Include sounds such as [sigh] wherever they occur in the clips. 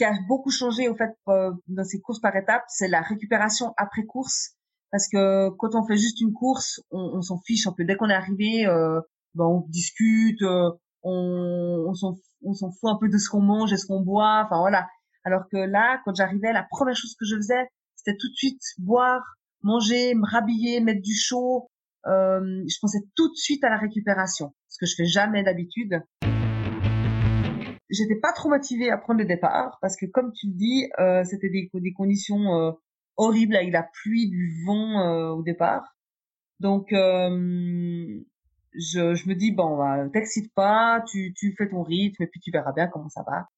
qui a beaucoup changé au fait euh, dans ces courses par étapes, c'est la récupération après course. Parce que quand on fait juste une course, on, s'en fiche un peu. Dès qu'on est arrivé, euh, ben on discute, euh, on, on s'en fout un peu de ce qu'on mange et ce qu'on boit. Enfin voilà. Alors que là, quand j'arrivais, la première chose que je faisais, c'était tout de suite boire, manger, me rhabiller, mettre du chaud. Euh, je pensais tout de suite à la récupération, ce que je fais jamais d'habitude j'étais pas trop motivée à prendre le départ parce que comme tu le dis, euh, c'était des, des conditions euh, horribles avec la pluie, du vent euh, au départ. Donc je, je me dis bon, bah, t'excite pas, tu, tu fais ton rythme et puis tu verras bien comment ça va.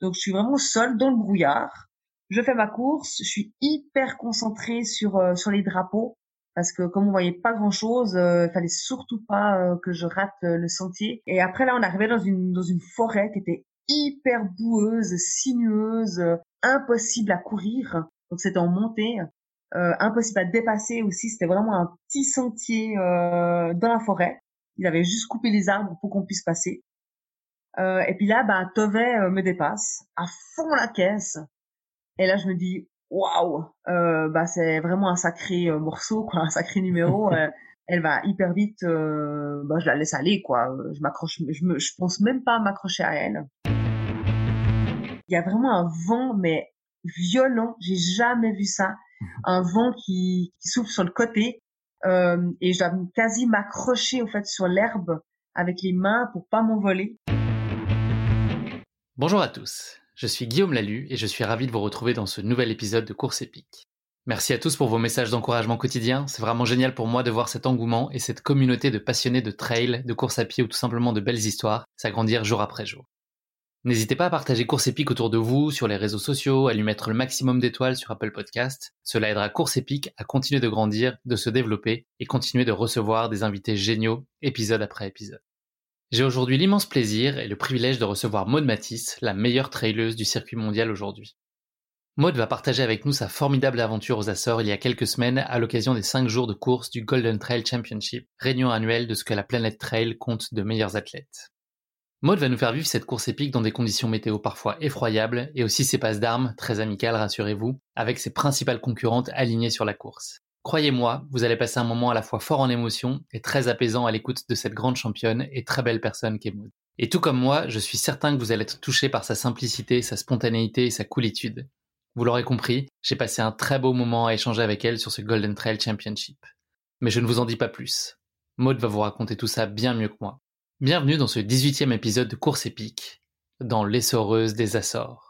Donc je suis vraiment seule dans le brouillard. Je fais ma course, je suis hyper concentrée sur sur les drapeaux parce que comme on voyait pas grand chose, euh, il fallait surtout pas euh, que je rate euh, le sentier. Et après là, on arrivait dans une dans une forêt qui était hyper boueuse, sinueuse, impossible à courir. Donc c'était en montée, impossible à dépasser aussi. C'était vraiment un petit sentier dans la forêt. Il avait juste coupé les arbres pour qu'on puisse passer. et puis là, bah, Tove me dépasse à fond la caisse. Et là, je me dis, waouh, euh, bah c'est vraiment un sacré euh, morceau, quoi, [laughs] un sacré numéro. [laughs] Euh, elle va hyper vite, euh, bah je la laisse aller, quoi. Je m'accroche, je me, je pense même pas à m'accrocher à elle. Il y a vraiment un vent, mais violent. J'ai jamais vu ça. Un vent qui, qui souffle sur le côté. Euh, et je dois quasi m'accrocher, au fait, sur l'herbe avec les mains pour pas m'envoler. Bonjour à tous. Je suis Guillaume Lalu et je suis ravi de vous retrouver dans ce nouvel épisode de Course épique. Merci à tous pour vos messages d'encouragement quotidien. C'est vraiment génial pour moi de voir cet engouement et cette communauté de passionnés de trail, de course à pied ou tout simplement de belles histoires s'agrandir jour après jour. N'hésitez pas à partager Course épique autour de vous, sur les réseaux sociaux, à lui mettre le maximum d'étoiles sur Apple Podcast. Cela aidera Course épique à continuer de grandir, de se développer et continuer de recevoir des invités géniaux épisode après épisode. J'ai aujourd'hui l'immense plaisir et le privilège de recevoir Maud Matisse, la meilleure traileuse du circuit mondial aujourd'hui. Maud va partager avec nous sa formidable aventure aux Açores il y a quelques semaines à l'occasion des 5 jours de course du Golden Trail Championship, réunion annuelle de ce que la planète trail compte de meilleurs athlètes. Maud va nous faire vivre cette course épique dans des conditions météo parfois effroyables et aussi ses passes d'armes, très amicales rassurez-vous, avec ses principales concurrentes alignées sur la course. Croyez-moi, vous allez passer un moment à la fois fort en émotion et très apaisant à l'écoute de cette grande championne et très belle personne qu'est Maud. Et tout comme moi, je suis certain que vous allez être touché par sa simplicité, sa spontanéité et sa coolitude. Vous l'aurez compris, j'ai passé un très beau moment à échanger avec elle sur ce Golden Trail Championship. Mais je ne vous en dis pas plus. Maud va vous raconter tout ça bien mieux que moi. Bienvenue dans ce 18e épisode de Course épique, dans l'essoreuse des Açores.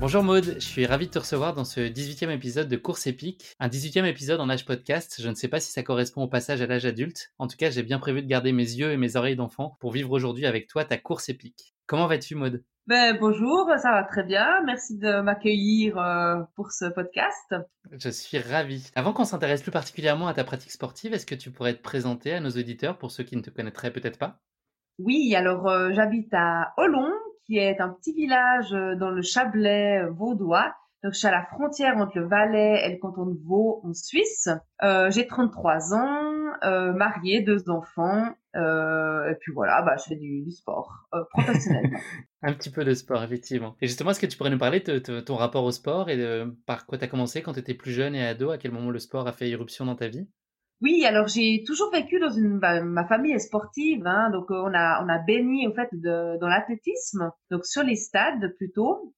Bonjour Maude, je suis ravi de te recevoir dans ce 18e épisode de Course épique. Un 18e épisode en âge podcast, je ne sais pas si ça correspond au passage à l'âge adulte. En tout cas, j'ai bien prévu de garder mes yeux et mes oreilles d'enfant pour vivre aujourd'hui avec toi ta course épique. Comment vas-tu Maude ben, bonjour, ça va très bien. Merci de m'accueillir euh, pour ce podcast. Je suis ravi. Avant qu'on s'intéresse plus particulièrement à ta pratique sportive, est-ce que tu pourrais te présenter à nos auditeurs pour ceux qui ne te connaîtraient peut-être pas? Oui, alors euh, j'habite à Olon, qui est un petit village euh, dans le Chablais euh, vaudois. Donc, je suis à la frontière entre le Valais et le canton de Vaud en Suisse. Euh, j'ai 33 ans, euh, mariée, deux enfants. Euh, et puis voilà, bah, je fais du, sport professionnellement. [laughs] un petit peu de sport, effectivement. Et justement, est-ce que tu pourrais nous parler de, de ton rapport au sport et de par quoi tu as commencé quand tu étais plus jeune et ado? À quel moment le sport a fait irruption dans ta vie? Oui, alors j'ai toujours vécu dans une bah, ma famille est sportive, hein, donc euh, on a on a baigné au fait de, dans l'athlétisme, donc sur les stades plutôt.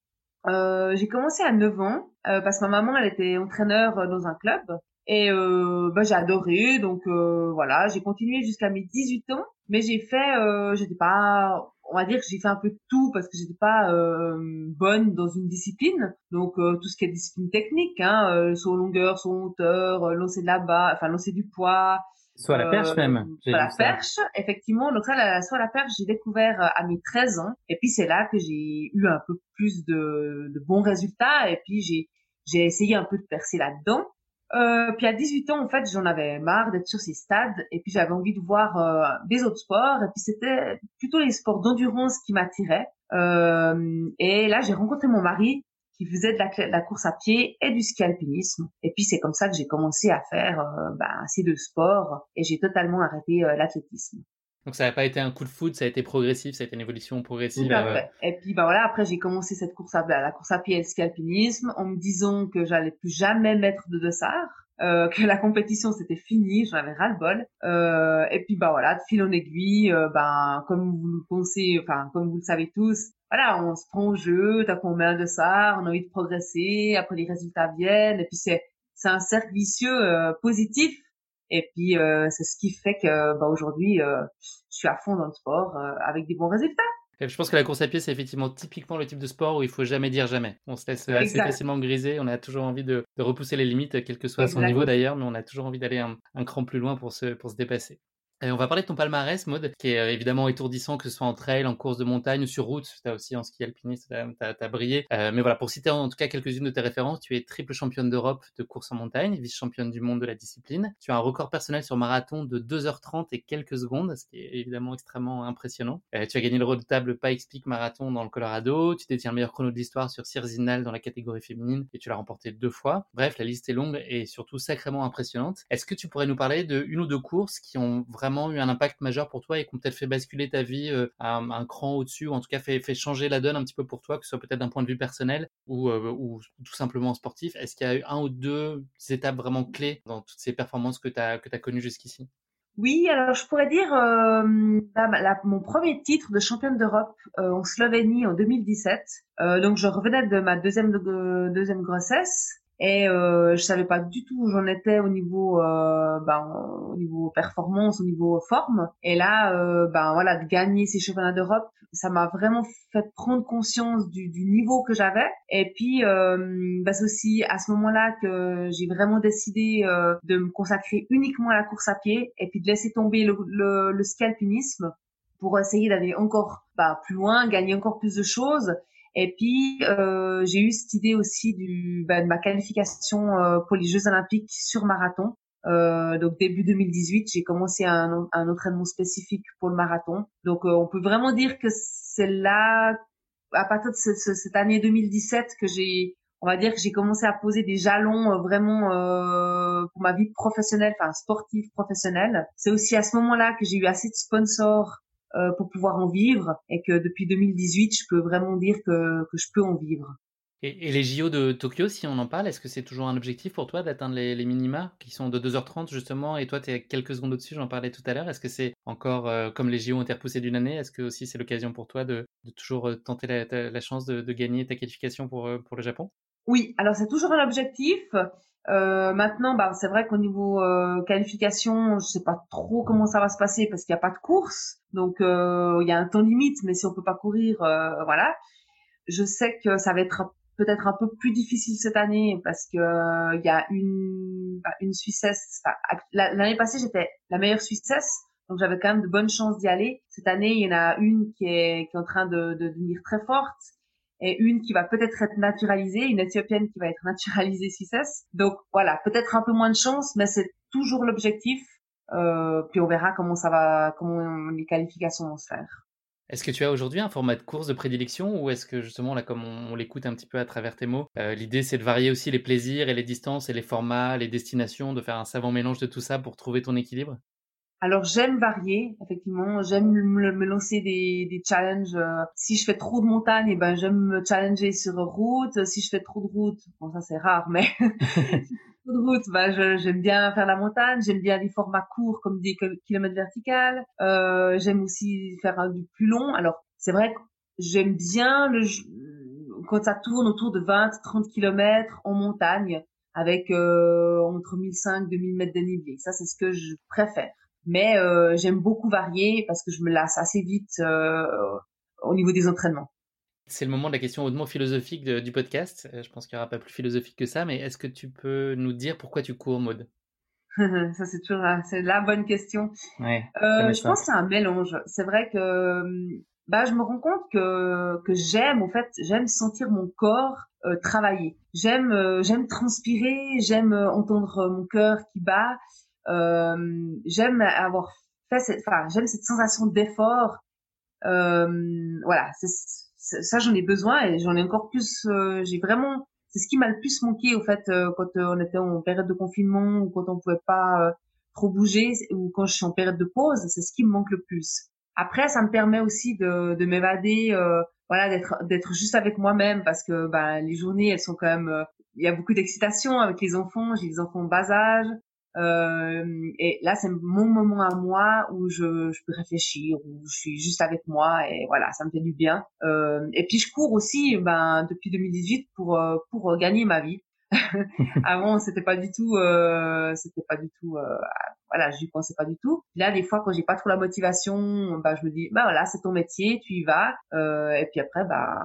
Euh, j'ai commencé à 9 ans euh, parce que ma maman elle était entraîneur dans un club et euh, bah, j'ai adoré donc euh, voilà j'ai continué jusqu'à mes 18 ans mais j'ai fait euh, j'étais pas on va dire que j'ai fait un peu de tout parce que j'étais pas euh, bonne dans une discipline. Donc euh, tout ce qui est discipline technique, hein, euh, saut longueur, saut hauteur, euh, lancer de la bas, enfin lancer du poids. Soit la perche même. Soit la perche, effectivement. Donc ça, la, soit la perche, j'ai découvert à mes 13 ans. Et puis c'est là que j'ai eu un peu plus de, de bons résultats. Et puis j'ai j'ai essayé un peu de percer là-dedans. Euh, puis à 18 ans, en fait, j'en avais marre d'être sur ces stades et puis j'avais envie de voir euh, des autres sports et puis c'était plutôt les sports d'endurance qui m'attiraient. Euh, et là, j'ai rencontré mon mari qui faisait de la, course à pied et du ski alpinisme. Et puis c'est comme ça que j'ai commencé à faire euh, bah, ces deux sports et j'ai totalement arrêté euh, l'athlétisme. Donc ça n'a pas été un coup de foot, ça a été progressif, ça a été une évolution progressive. Tout à fait. Et puis bah voilà, après j'ai commencé cette course à la course à pied et le ski alpinisme en me disant que j'allais plus jamais mettre de dossard. Euh, que la compétition c'était fini, j'en avais ras le bol. Euh, et puis bah voilà, de fil en aiguille, euh, ben comme vous le pensez, enfin comme vous le savez tous, voilà, on se prend au jeu, t'as combien de ça, on a envie de progresser, après les résultats viennent, et puis c'est c'est un cercle vicieux euh, positif et puis, euh, c'est ce qui fait que bah, aujourd'hui, euh, je suis à fond dans le sport euh, avec des bons résultats. je pense que la course à pied, c'est effectivement typiquement le type de sport où il faut jamais dire jamais. On se laisse assez facilement griser. On a toujours envie de, repousser les limites, quel que soit son niveau d'ailleurs, mais on a toujours envie d'aller un, un, cran plus loin pour se, pour se dépasser. Et on va parler de ton palmarès, Maud, qui est euh, évidemment étourdissant, que ce soit en trail, en course de montagne ou sur route. Tu as aussi en ski alpiniste, tu as, brillé. Euh, mais voilà, pour citer en tout cas quelques-unes de tes références, tu es triple championne d'Europe de course en montagne, vice-championne du monde de la discipline. Tu as un record personnel sur marathon de 2h30 et quelques secondes, ce qui est évidemment extrêmement impressionnant. Euh, tu as gagné le redoutable Pikes Peak Marathon dans le Colorado. Tu détiens le meilleur chrono de l'histoire sur Sirzinal dans la catégorie féminine et tu l'as remporté deux fois. Bref, la liste est longue et surtout sacrément impressionnante. Est-ce que tu pourrais nous parler de une ou deux courses qui ont vraiment eu un impact majeur pour toi et qui ont peut-être fait basculer ta vie euh, à un, cran au-dessus, ou en tout cas fait, fait, changer la donne un petit peu pour toi, que ce soit peut-être d'un point de vue personnel ou, euh, ou tout simplement sportif. Est-ce qu'il y a eu un ou deux étapes vraiment clés dans toutes ces performances que tu as, as connues jusqu'ici? Oui, alors je pourrais dire euh, mon premier titre de championne d'Europe en Slovénie en 2017. donc je revenais de ma deuxième deuxième grossesse et euh, je savais pas du tout où j'en étais au niveau euh, ben, au niveau performance au niveau forme. Et là euh, ben voilà de gagner ces championnats d'Europe ça m'a vraiment fait prendre conscience du, du niveau que j'avais. Et puis euh, ben, c'est aussi à ce moment-là que j'ai vraiment décidé euh, de me consacrer uniquement à la course à pied et puis de laisser tomber le, le, le ski alpinisme pour essayer d'aller encore bah, plus loin, gagner encore plus de choses et puis, euh, j'ai eu cette idée aussi du, bah, de ma qualification euh, pour les Jeux Olympiques sur marathon. Euh, donc début 2018, j'ai commencé un, un entraînement spécifique pour le marathon. Donc euh, on peut vraiment dire que c'est là, à partir de ce, cette année 2017, que j'ai, on va dire que j'ai commencé à poser des jalons euh, vraiment pour ma vie professionnelle, enfin sportive professionnelle. C'est aussi à ce moment-là que j'ai eu assez de sponsors euh, pour pouvoir en vivre et que depuis 2018, je peux vraiment dire que, que je peux en vivre. Et, les JO de Tokyo, si on en parle, est-ce que c'est toujours un objectif pour toi d'atteindre les, les, minima qui sont de 2h30 justement et toi tu es quelques secondes au-dessus, j'en parlais tout à l'heure. Est-ce que c'est encore, euh, comme les JO ont été repoussés d'une année, est-ce que aussi c'est l'occasion pour toi de, de toujours euh, tenter la, la chance de, de, gagner ta qualification pour, pour le Japon? Oui, alors c'est toujours un objectif. Euh, maintenant, bah, c'est vrai qu'au niveau euh, qualification, je sais pas trop comment ça va se passer parce qu'il n'y a pas de course, donc euh, il y a un temps limite. Mais si on peut pas courir, euh, voilà. Je sais que ça va être peut-être un peu plus difficile cette année parce que il y a une bah, une Suissesse. L'année passée, j'étais la meilleure Suissesse, donc j'avais quand même de bonnes chances d'y aller. Cette année, il y en a une qui est en train de devenir très forte et une qui va peut-être être naturalisée, une éthiopienne qui va être naturalisée Suissesse. Donc voilà, peut-être un peu moins de chance, mais c'est toujours l'objectif. Euh, puis on verra comment ça va, comment les qualifications vont se faire. Est-ce que tu as aujourd'hui un format de course de prédilection ou est-ce que justement, là, comme on, l'écoute un petit peu à travers tes mots, euh, l'idée c'est de varier aussi les plaisirs et les distances et les formats, les destinations, de faire un savant mélange de tout ça pour trouver ton équilibre? Alors j'aime varier, effectivement, j'aime me, lancer des, des challenges. Euh, si je fais trop de montagne, eh ben j'aime me challenger sur route. Si je fais trop de route, bon ça c'est rare, mais [laughs] trop de route, ben j'aime bien faire la montagne. J'aime bien des formats courts comme des kilomètres verticales. Euh, j'aime aussi faire du plus long. Alors c'est vrai que j'aime bien le quand ça tourne autour de 20-30 kilomètres en montagne avec euh, entre 1500 et 2000 mètres de. Ça c'est ce que je préfère mais euh, j'aime beaucoup varier parce que je me lasse assez vite euh, au niveau des entraînements. C'est le moment de la question hautement philosophique du podcast. Euh, je pense qu'il n'y aura pas plus philosophique que ça, mais est-ce que tu peux nous dire pourquoi tu cours, Maude? [laughs] Ça, c'est toujours c'est la bonne question. Ouais, euh, je pense que c'est un mélange. C'est vrai que bah je me rends compte que que j'aime, en fait, j'aime sentir mon corps euh, travailler. J'aime euh, j'aime transpirer, j'aime entendre mon cœur qui bat. J'aime avoir fait cette, enfin j'aime cette sensation d'effort. voilà, ça j'en ai besoin et j'en ai encore plus. j'ai vraiment c'est ce qui m'a le plus manqué au fait quand on était en période de confinement ou quand on pouvait pas trop bouger ou quand je suis en période de pause, c'est ce qui me manque le plus. Après, ça me permet aussi de, de m'évader, euh, voilà, d'être d'être juste avec moi-même parce que bah, les journées, elles sont quand même, euh, il y a beaucoup d'excitation avec les enfants. J'ai des enfants en bas âge. Euh, et là, c'est mon moment à moi où je, je peux réfléchir, où je suis juste avec moi et voilà, ça me fait du bien. Euh, et puis je cours aussi, ben depuis 2018 pour euh, pour gagner ma vie. [laughs] Avant, c'était pas du tout, euh, c'était pas du tout, euh, voilà, j'y pensais pas du tout. Là, des fois, quand j'ai pas trop la motivation, bah, je me dis, bah voilà, c'est ton métier, tu y vas. Euh, et puis après, bah,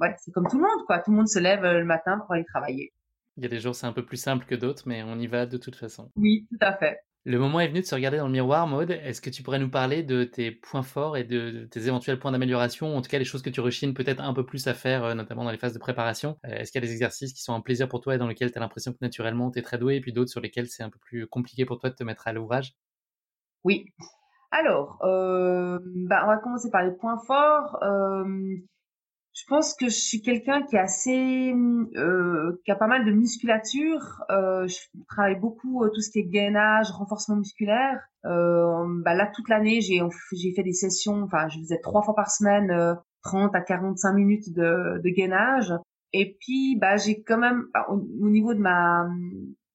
ouais, c'est comme tout le monde, quoi. Tout le monde se lève le matin pour aller travailler. Il y a des jours, c'est un peu plus simple que d'autres, mais on y va de toute façon. Oui, tout à fait. Le moment est venu de se regarder dans le miroir, Maude. Est-ce que tu pourrais nous parler de tes points forts et de tes éventuels points d'amélioration, en tout cas les choses que tu rechines peut-être un peu plus à faire, euh, notamment dans les phases de préparation? Euh, Est-ce qu'il y a des exercices qui sont un plaisir pour toi et dans lesquels tu as l'impression que naturellement tu es très doué, et puis d'autres sur lesquels c'est un peu plus compliqué pour toi de te mettre à l'ouvrage? Oui. Alors, euh, bah, on va commencer par les points forts. Je pense que je suis quelqu'un qui est assez, euh, qui a pas mal de musculature. Euh, je travaille beaucoup euh, tout ce qui est gainage, renforcement musculaire. Euh, bah là toute l'année j'ai j'ai fait des sessions. Enfin, je faisais trois fois par semaine, 30 à 45 minutes de, de gainage. Et puis bah j'ai quand même bah, au, niveau de ma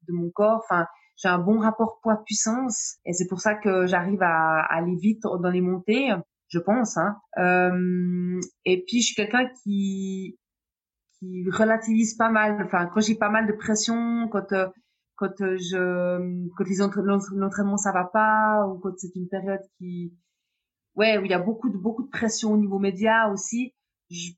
de mon corps, enfin j'ai un bon rapport poids puissance et c'est pour ça que j'arrive à, à aller vite dans les montées je pense. Hein. Euh, et puis je suis quelqu'un qui qui relativise pas mal. Enfin, quand j'ai pas mal de pression, quand euh, quand euh, je quand l'entraînement ça va pas ou quand c'est une période qui ouais où il y a beaucoup de beaucoup de pression au niveau média aussi, je,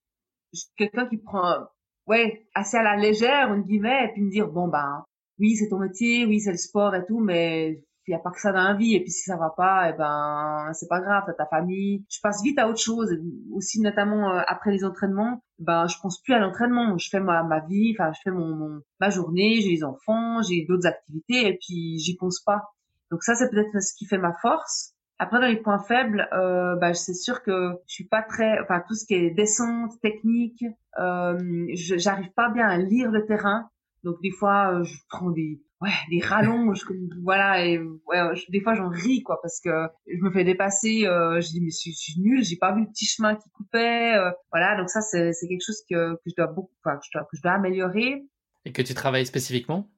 je suis quelqu'un qui prend ouais assez à la légère une guillemets et puis me dire bon ben oui c'est ton métier, oui c'est le sport et tout, mais il y a pas que ça dans la vie et puis si ça va pas et eh ben c'est pas grave t'as ta famille. Je passe vite à autre chose aussi notamment euh, après les entraînements. Ben je pense plus à l'entraînement. Je fais ma, ma vie enfin je fais mon, ma journée j'ai les enfants j'ai d'autres activités et puis j'y pense pas. Donc ça c'est peut-être ce qui fait ma force. Après dans les points faibles euh, ben, c'est sûr que je suis pas très enfin tout ce qui est descente technique euh, j'arrive pas bien à lire le terrain. Donc des fois euh, je prends des ouais des rallonges voilà et ouais des fois j'en ris quoi parce que je me fais dépasser euh, je dis mais je, suis nulle j'ai pas vu le petit chemin qui coupait euh, voilà donc ça c'est c'est quelque chose que que je dois beaucoup enfin que je dois que je dois améliorer et que tu travailles spécifiquement?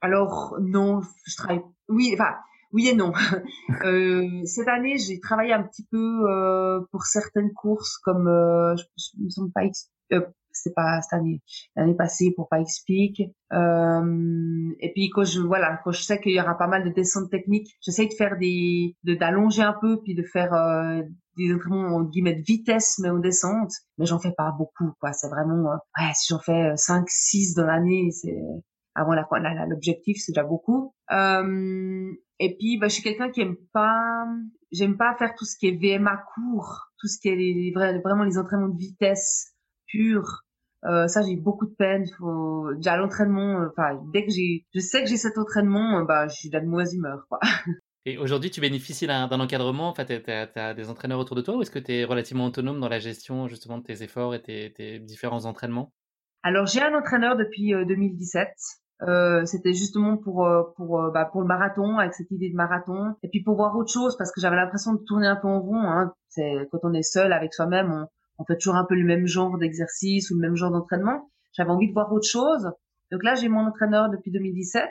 Alors non je travaille oui enfin oui et non. [laughs] euh, cette année, j'ai travaillé un petit peu euh, pour certaines courses, comme euh, je, je me sens pas euh, c'est pas cette année, l'année passée pour pas explique. Euh, et puis quand je voilà, quand je sais qu'il y aura pas mal de descentes techniques, j'essaie de faire des, de d'allonger un peu puis de faire euh, des entraînements en guillemets de vitesse mais en descente. Mais j'en fais pas beaucoup quoi. C'est vraiment euh, ouais si j'en fais 5 6 dans l'année, c'est avant la l'objectif c'est déjà beaucoup. Euh, et puis bah, je suis quelqu'un qui aime pas j'aime pas faire tout ce qui est VMA court, tout ce qui est vraiment les entraînements de vitesse pure euh, ça, j'ai beaucoup de peine. Faut déjà l'entraînement. Euh, enfin, dès que j'ai, je sais que j'ai cet entraînement, euh, bah, je suis de mauvaise humeur, quoi. [laughs] Et aujourd'hui, tu bénéficies d'un encadrement? Enfin, tu as, des entraîneurs autour de toi, ou est-ce que tu es relativement autonome dans la gestion justement de tes efforts et tes, tes différents entraînements? Alors, j'ai un entraîneur depuis 2017. Euh, c'était justement pour pour bah, pour le marathon avec cette idée de marathon et puis pour voir autre chose parce que j'avais l'impression de tourner un peu en rond hein. c'est quand on est seul avec soi-même on, fait toujours un peu le même genre d'exercice ou le même genre d'entraînement. J'avais envie de voir autre chose. Donc là, j'ai mon entraîneur depuis 2017,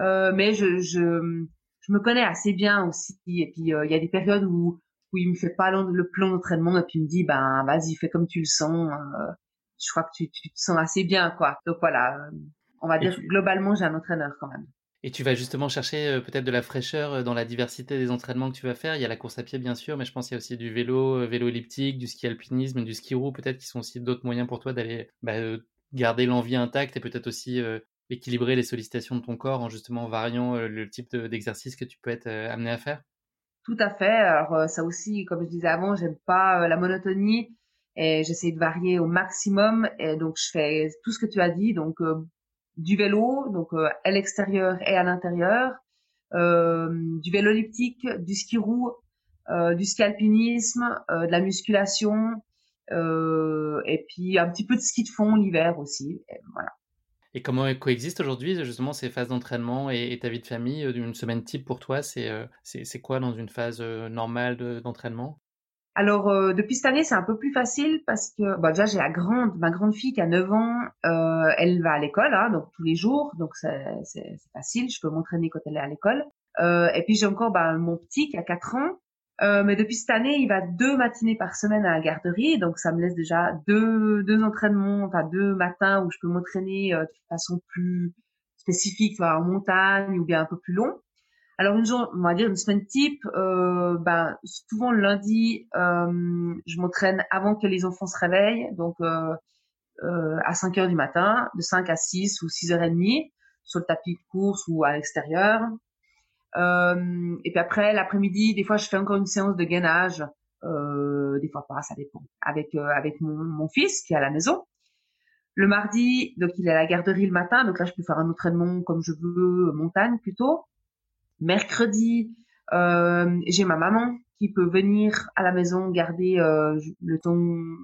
euh, mais je, je, je me connais assez bien aussi. Et puis euh, il y a des périodes où où il me fait pas le plan d'entraînement et puis il me dit ben vas-y fais comme tu le sens. Euh, je crois que tu, tu te sens assez bien quoi. Donc voilà, euh, on va dire globalement j'ai un entraîneur quand même. Et tu vas justement chercher euh, peut-être de la fraîcheur euh, dans la diversité des entraînements que tu vas faire. Il y a la course à pied, bien sûr, mais je pense qu'il y a aussi du vélo, euh, vélo elliptique, du ski alpinisme, du ski roue, peut-être qui sont aussi d'autres moyens pour toi d'aller bah, garder l'envie intacte et peut-être aussi équilibrer les sollicitations de ton corps en justement variant le type d'exercice que tu peux être amené à faire. Tout à fait. Alors ça aussi, comme je disais avant, j'aime pas la monotonie et j'essaie de varier au maximum. Et donc je fais tout ce que tu as dit, donc du vélo, donc à l'extérieur et à l'intérieur, du vélo elliptique, du ski roue, du ski alpinisme, de la musculation, et puis un petit peu de ski de fond l'hiver aussi. Et. Et comment coexistent aujourd'hui justement ces phases d'entraînement et, ta vie de famille euh, Une semaine type pour toi, c'est euh, quoi dans une phase euh, normale d'entraînement? Alors depuis cette année, c'est un peu plus facile parce que bon, déjà j'ai la grande, ma grande fille qui a 9 ans, elle va à l'école, hein, donc tous les jours, donc c'est facile, je peux m'entraîner quand elle est à l'école. et puis j'ai encore bah, mon petit qui a 4 ans, euh, mais depuis cette année, il va deux matinées par semaine à la garderie, donc ça me laisse déjà deux, deux entraînements, enfin deux matins où je peux m'entraîner euh, de façon plus spécifique, soit en montagne ou bien un peu plus long. Alors une journée, on va dire une semaine type, euh, ben souvent le lundi, euh, je m'entraîne avant que les enfants se réveillent, donc euh, à 5 heures du matin, de 5 à 6 ou 6 heures et demie, sur le tapis de course ou à l'extérieur. Euh, et puis après, l'après-midi, des fois, je fais encore une séance de gainage. Euh, des fois pas, ça dépend. Avec euh, avec mon, mon fils qui est à la maison. Le mardi, donc il est à la garderie le matin, donc là je peux faire un entraînement comme je veux, montagne plutôt. Mercredi, euh, j'ai ma maman qui peut venir à la maison garder euh, le temps,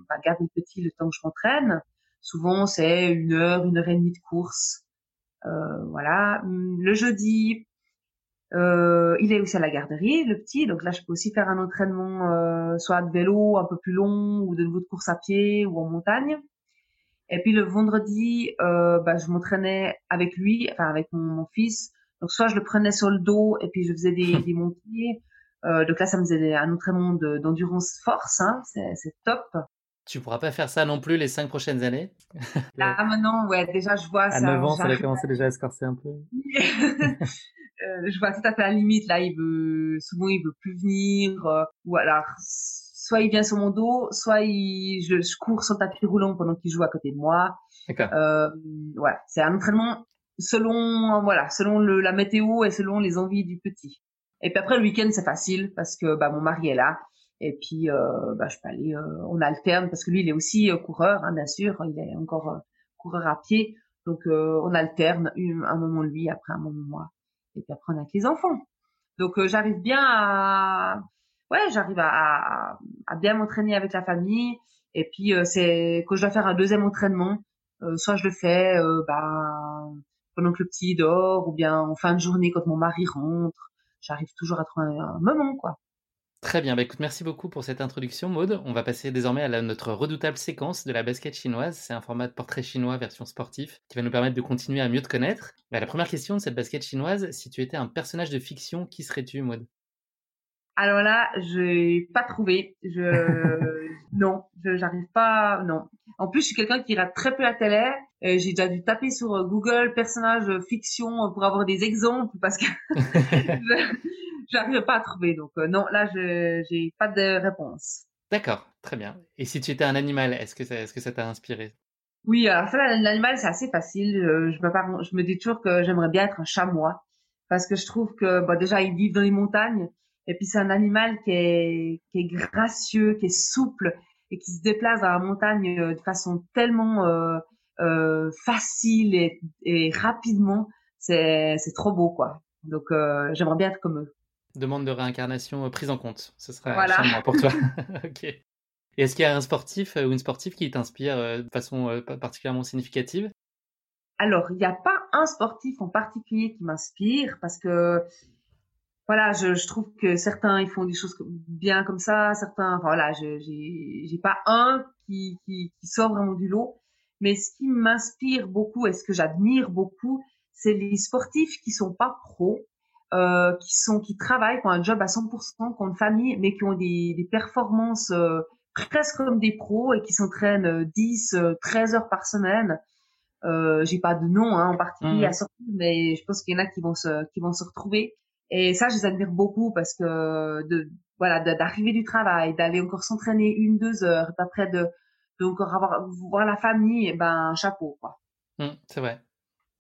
bah, garder le petit le temps que je m'entraîne. Souvent c'est une heure, une heure et demie de course. Euh, voilà. Le jeudi, il est aussi à la garderie, le petit. Donc là, je peux aussi faire un entraînement, soit de vélo un peu plus long, ou de nouveau de course à pied, ou en montagne. Et puis le vendredi, bah, je m'entraînais avec lui, enfin avec mon, fils. Donc soit je le prenais sur le dos et puis je faisais des, [laughs] des montées. Euh, donc là, ça me faisait un entraînement d'endurance force. Hein, c'est top. Tu pourras pas faire ça non plus les cinq prochaines années? [laughs] Là maintenant, ouais, déjà je vois à ça. À 9 ans, ça va commencer déjà à se corser un peu. [laughs] Euh, je vois tout à fait la limite. Là, il veut, souvent, il veut plus venir. Euh, ou alors, soit il vient sur mon dos, soit il, je, je cours sur le tapis roulant pendant qu'il joue à côté de moi. D'accord. Euh, voilà, c'est un entraînement selon, voilà, selon le, la météo et selon les envies du petit. Et puis après, le week-end, c'est facile parce que bah, mon mari est là. Et puis, euh, bah, je peux aller, euh, on alterne parce que lui, il est aussi coureur, hein, bien sûr. Il est encore coureur à pied. Donc, on alterne un moment lui, après un moment moi et puis apprendre avec les enfants. Donc euh, j'arrive bien à ouais, j'arrive à, à, bien m'entraîner avec la famille et puis euh, c'est quand je dois faire un deuxième entraînement, euh, soit je le fais bah, pendant que le petit dort ou bien en fin de journée quand mon mari rentre, j'arrive toujours à trouver un moment quoi. Très bien, bah écoute, merci beaucoup pour cette introduction, Maude. On va passer désormais à notre redoutable séquence de la basket chinoise. C'est un format de portrait chinois version sportif qui va nous permettre de continuer à mieux te connaître. Bah, la première question de cette basket chinoise, si tu étais un personnage de fiction, qui serais-tu, Maude? Alors là, je n'ai pas trouvé. Je [laughs] non, je j'arrive pas. Non. En plus, je suis quelqu'un qui regarde très peu la télé. J'ai déjà dû taper sur Google personnage fiction pour avoir des exemples parce que [laughs] j'arrive pas à trouver. Donc euh, non, là, je j'ai pas de réponse. D'accord, très bien. Et si tu étais un animal, est-ce que ça, est-ce que ça t'a inspiré? Oui, alors ça, l'animal, c'est assez facile. Je, me, je me dis toujours que j'aimerais bien être un chamois parce que je trouve que déjà ils vivent dans les montagnes et puis c'est un animal qui est qui est gracieux, qui est souple et qui se déplace dans la montagne euh, de façon tellement euh, euh, facile et, et rapidement. C'est trop beau quoi. Donc euh, j'aimerais bien être comme eux. Demande de réincarnation euh, prise en compte. Ce sera voilà. pour toi. [laughs] [laughs] ok. est-ce qu'il y a un sportif ou une sportive qui t'inspire de façon particulièrement significative? Alors, il n'y a pas un sportif en particulier qui m'inspire parce que voilà, je, je, trouve que certains ils font des choses bien comme ça, certains, enfin, voilà, je j'ai pas un qui, qui, qui sort vraiment du lot. Mais ce qui m'inspire beaucoup et ce que j'admire beaucoup, c'est les sportifs qui sont pas pros, euh, qui sont qui travaillent, qui ont un job à 100%, qui ont une famille, mais qui ont des, des performances euh, presque comme des pros et qui s'entraînent 10, euh, 13 heures par semaine. Euh, j'ai pas de nom hein, en particulier mmh. à sortir, mais je pense qu'il y en a qui vont se qui vont se retrouver. Et ça, je les admire beaucoup parce que de voilà d'arriver du travail, d'aller encore s'entraîner une deux heures, et après de, avoir voir la famille, et ben chapeau quoi. Mmh, c'est vrai.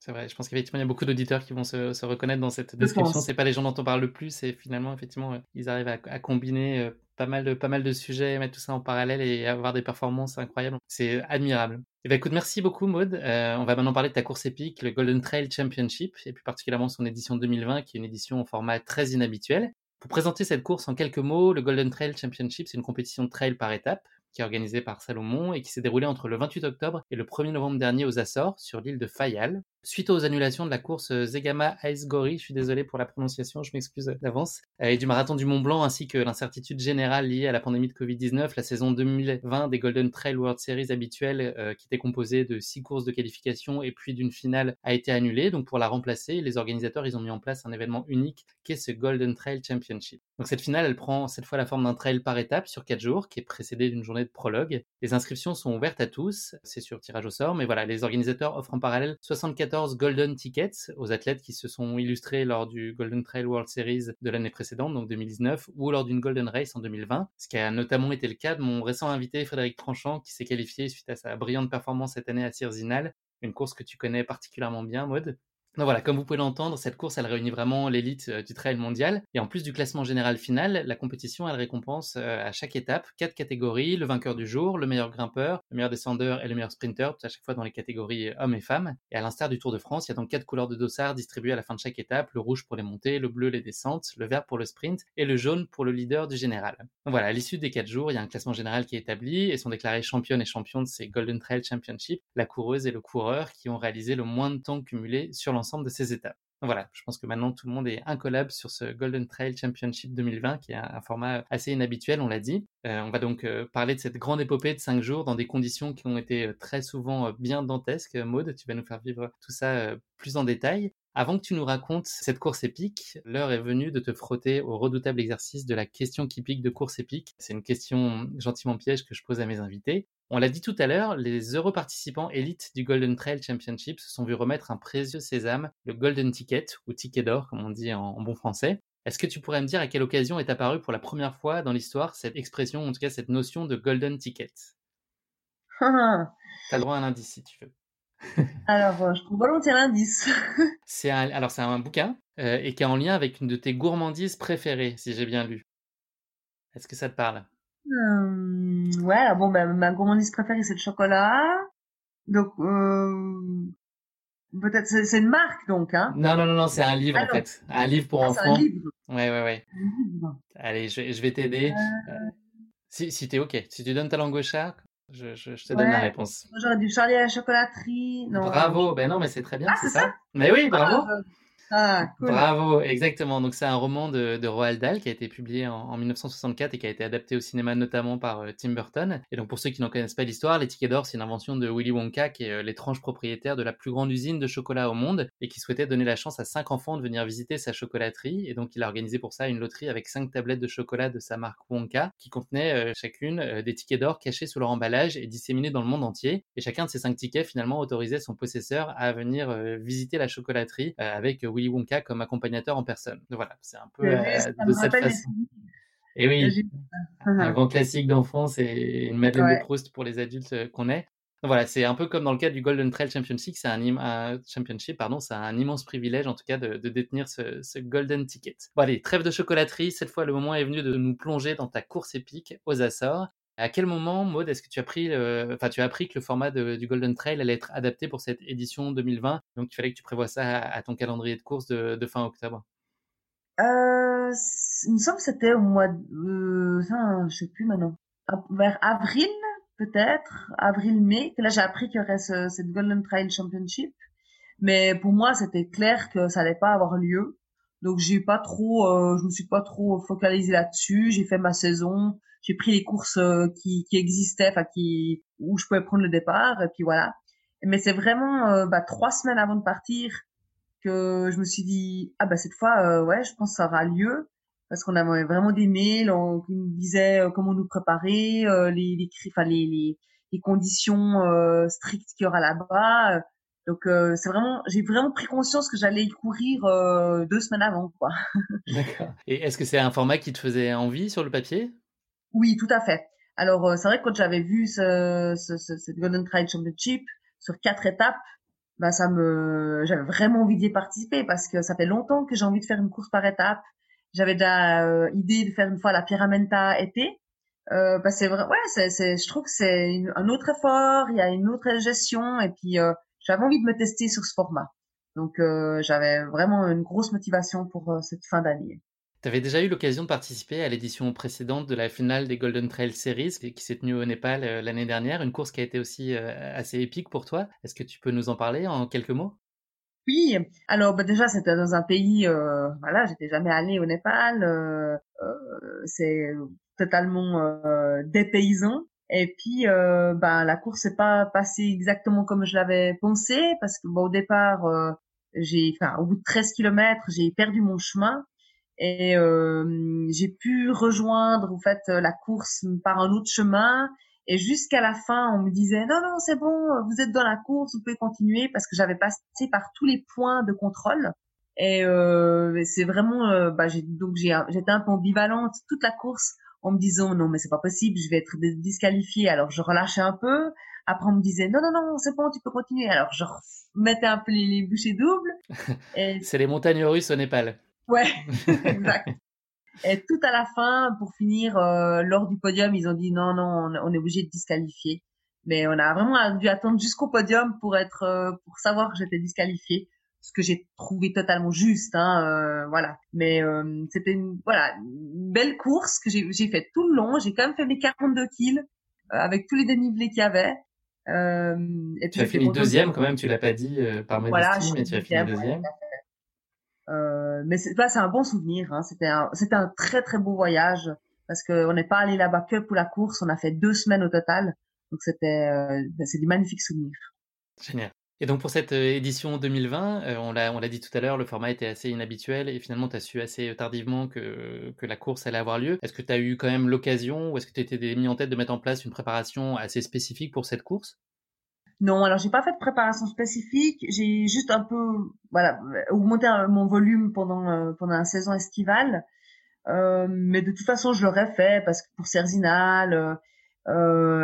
C'est vrai, je pense qu'effectivement, il y a beaucoup d'auditeurs qui vont se, reconnaître dans cette description. C'est pas les gens dont on parle le plus, et finalement, effectivement, euh, ils arrivent à, combiner euh, pas mal, de, pas mal de sujets, mettre tout ça en parallèle et avoir des performances incroyables. C'est admirable. Et eh ben, écoute, merci beaucoup, Maud. Euh, on va maintenant parler de ta course épique, le Golden Trail Championship, et plus particulièrement son édition 2020, qui est une édition au format très inhabituel. Pour présenter cette course en quelques mots, le Golden Trail Championship, c'est une compétition de trail par étapes qui est organisée par Salomon et qui s'est déroulée entre le 28 octobre et le 1er novembre dernier aux Açores, sur l'île de Fayal. Suite aux annulations de la course euh, Zegama Ice Gori, je suis désolé pour la prononciation, je m'excuse d'avance, euh, et du marathon du Mont Blanc, ainsi que l'incertitude générale liée à la pandémie de Covid-19, la saison 2020 des Golden Trail World Series habituelles, euh, qui était composée de six courses de qualification et puis d'une finale, a été annulée. Donc pour la remplacer, les organisateurs, ils ont mis en place un événement unique qu'est ce Golden Trail Championship. Donc cette finale, elle prend cette fois la forme d'un trail par étape sur quatre jours, qui est précédé d'une journée de prologue. Les inscriptions sont ouvertes à tous, c'est sur tirage au sort, mais voilà, les organisateurs offrent en parallèle 74 Golden Tickets aux athlètes qui se sont illustrés lors du Golden Trail World Series de l'année précédente, donc 2019, ou lors d'une Golden Race en 2020, ce qui a notamment été le cas de mon récent invité Frédéric Tranchant, qui s'est qualifié suite à sa brillante performance cette année à Sirzinal, une course que tu connais particulièrement bien, Maud. Donc voilà, comme vous pouvez l'entendre, cette course, elle réunit vraiment l'élite euh, du trail mondial. Et en plus du classement général final, la compétition, elle récompense euh, à chaque étape quatre catégories, le vainqueur du jour, le meilleur grimpeur, le meilleur descendeur et le meilleur sprinter, à chaque fois dans les catégories euh, hommes et femmes. Et à l'instar du Tour de France, il y a donc quatre couleurs de dossard distribuées à la fin de chaque étape, le rouge pour les montées, le bleu les descentes, le vert pour le sprint et le jaune pour le leader du général. Donc voilà, à l'issue des quatre jours, il y a un classement général qui est établi et sont déclarés championnes et champions de ces Golden Trail Championship, la coureuse et le coureur qui ont réalisé le moins de temps cumulé sur l'ensemble de ces étapes. Voilà, je pense que maintenant tout le monde est incollable sur ce Golden Trail Championship 2020 qui est un, format assez inhabituel, on l'a dit. Euh, on va donc euh, parler de cette grande épopée de 5 jours dans des conditions qui ont été euh, très souvent bien dantesques. Maud, tu vas nous faire vivre tout ça plus en détail. Avant que tu nous racontes cette course épique, l'heure est venue de te frotter au redoutable exercice de la question qui pique de course épique. C'est une question gentiment piège que je pose à mes invités. On l'a dit tout à l'heure, les heureux participants élites du Golden Trail Championship se sont vus remettre un précieux sésame, le Golden Ticket, ou ticket d'or comme on dit en, bon français. Est-ce que tu pourrais me dire à quelle occasion est apparue pour la première fois dans l'histoire cette expression, en tout cas cette notion de Golden Ticket? [laughs] T'as le droit à un indice si tu veux. [laughs] alors, euh, je trouve volontiers l'indice. [laughs] c'est un, alors c'est un bouquin euh, et qui est en lien avec une de tes gourmandises préférées, si j'ai bien lu. Est-ce que ça te parle? Euh, ouais, bon, ben, ma gourmandise préférée, c'est le chocolat. Donc, euh, peut-être, c'est une marque, donc, hein. Non, non, non, non, c'est un livre, en fait. Un livre pour ah, enfants. Un livre. Ouais, ouais, ouais. Allez, je, je vais t'aider. Euh... Si, si t'es OK, si tu donnes ta langue au chat, je, je, je te donne la réponse. J'aurais dû Charlie à la chocolaterie. Non, bravo, ben non, mais c'est très bien, ah, c'est ça. ça? Mais oui, bravo. Ah, ah, Bravo, exactement. Donc c'est un roman de, de, Roald Dahl qui a été publié en, 1964 et qui a été adapté au cinéma notamment par euh, Tim Burton. Et donc pour ceux qui n'en connaissent pas l'histoire, les tickets d'or c'est une invention de Willy Wonka qui est euh, l'étrange propriétaire de la plus grande usine de chocolat au monde et qui souhaitait donner la chance à cinq enfants de venir visiter sa chocolaterie. Et donc il a organisé pour ça une loterie avec cinq tablettes de chocolat de sa marque Wonka qui contenaient euh, chacune des tickets d'or cachés sous leur emballage et disséminés dans le monde entier. Et chacun de ces cinq tickets finalement autorisait son possesseur à venir visiter la chocolaterie avec Willy Wonka comme accompagnateur en personne. Donc voilà, c'est un peu euh, de cette façon. Et oui, un grand classique d'enfance et une Madeleine de Proust pour les adultes euh, qu'on est. Donc voilà, c'est un peu comme dans le cas du Golden Trail Championship, c'est un, championship, pardon, c'est un immense privilège en tout cas de, détenir ce, Golden Ticket. Bon allez, trêve de chocolaterie, cette fois le moment est venu de nous plonger dans ta course épique aux Açores. À quel moment, Maud, est-ce que tu as tu as appris que le format du Golden Trail allait être adapté pour cette édition 2020 Donc, il fallait que tu prévois ça à, ton calendrier de course de, fin octobre. Euh, il me semble que c'était au mois de, euh, je sais plus maintenant, vers avril peut-être, avril-mai. Là, j'ai appris qu'il y aurait cette Golden Trail Championship. Mais pour moi, c'était clair que ça allait pas avoir lieu. Donc, j'ai pas trop, euh, je me suis pas trop focalisée là-dessus. J'ai fait ma saison j'ai pris les courses euh, qui, qui existaient, enfin qui où je pouvais prendre le départ, et puis voilà. Mais c'est vraiment euh, bah, trois semaines avant de partir que je me suis dit ah bah cette fois euh, ouais je pense que ça aura lieu parce qu'on avait vraiment des mails on, qui nous disaient comment nous préparer les les, les, les, les conditions strictes qu'il y aura là-bas donc c'est vraiment j'ai vraiment pris conscience que j'allais y courir deux semaines avant quoi [laughs] d'accord et est-ce que c'est un format qui te faisait envie sur le papier? Oui, tout à fait. Alors, euh, c'est vrai que quand j'avais vu ce, ce, ce, cette Golden Trail Championship sur quatre étapes, bah ça me, j'avais vraiment envie d'y participer parce que ça fait longtemps que j'ai envie de faire une course par étapes. J'avais déjà euh, idée de faire une fois la Pyramenta été. Euh, bah c'est vrai, ouais, c'est, c'est, je trouve que c'est un autre effort, il y a une autre gestion et puis euh, j'avais envie de me tester sur ce format. Donc euh, j'avais vraiment une grosse motivation pour euh, cette fin d'année. Tu avais déjà eu l'occasion de participer à l'édition précédente de la finale des Golden Trail Series qui, s'est tenue au Népal euh, l'année dernière, une course qui a été aussi assez épique pour toi. Est-ce que tu peux nous en parler en quelques mots? Oui, alors bah, déjà c'était dans un pays, euh, voilà, j'étais jamais allée au Népal, euh, euh, c'est totalement dépaysant. Et puis, euh, ben la course n'est pas passée exactement comme je l'avais pensé parce que bon, au départ, euh, j'ai, enfin, au bout de 13 kilomètres, j'ai perdu mon chemin et j'ai pu rejoindre en fait la course par un autre chemin et jusqu'à la fin, on me disait non, non, c'est bon, vous êtes dans la course, vous pouvez continuer parce que j'avais passé par tous les points de contrôle. Et euh, c'est vraiment, euh, bah, j'ai, donc j'ai, j'étais un peu ambivalente toute la course en me disant non mais c'est pas possible, je vais être disqualifiée. Alors je relâchais un peu. Après on me disait non non non c'est bon tu peux continuer. Alors je mettais un peu les, bouchées doubles. [laughs] c'est les montagnes russes au Népal. Ouais [laughs] exact. Et tout à la fin, pour finir, euh, lors du podium, ils ont dit non, non, on, est obligé de disqualifier. Mais on a vraiment dû attendre jusqu'au podium pour être, euh, pour savoir que j'étais disqualifiée, ce que j'ai trouvé totalement juste, hein, euh, voilà. Mais euh, c'était une, voilà, une belle course que j'ai, j'ai fait tout le long. J'ai quand même fait mes 42 kills avec tous les dénivelés qu'il y avait. et tu as fini deuxième quand même, tu l'as pas dit par modestie, voilà, mais tu as fini deuxième. Euh, mais c'est c'est un bon souvenir. Hein. C'était un, c'était un très très beau voyage parce qu'on n'est pas allé là-bas que pour la course. On a fait deux semaines au total. Donc c'était, euh, ben, c'est des magnifiques souvenirs. Génial. Et donc pour cette euh, édition 2020, on l'a dit tout à l'heure, le format était assez inhabituel et finalement tu as su assez tardivement que, que la course allait avoir lieu. Est-ce que tu as eu quand même l'occasion ou est-ce que tu étais mis en tête de mettre en place une préparation assez spécifique pour cette course? Non, alors j'ai pas fait de préparation spécifique. J'ai juste un peu, voilà, augmenté mon volume pendant euh, pendant la saison estivale. Euh, mais de toute façon, je l'aurais fait parce que pour Cerzinal euh,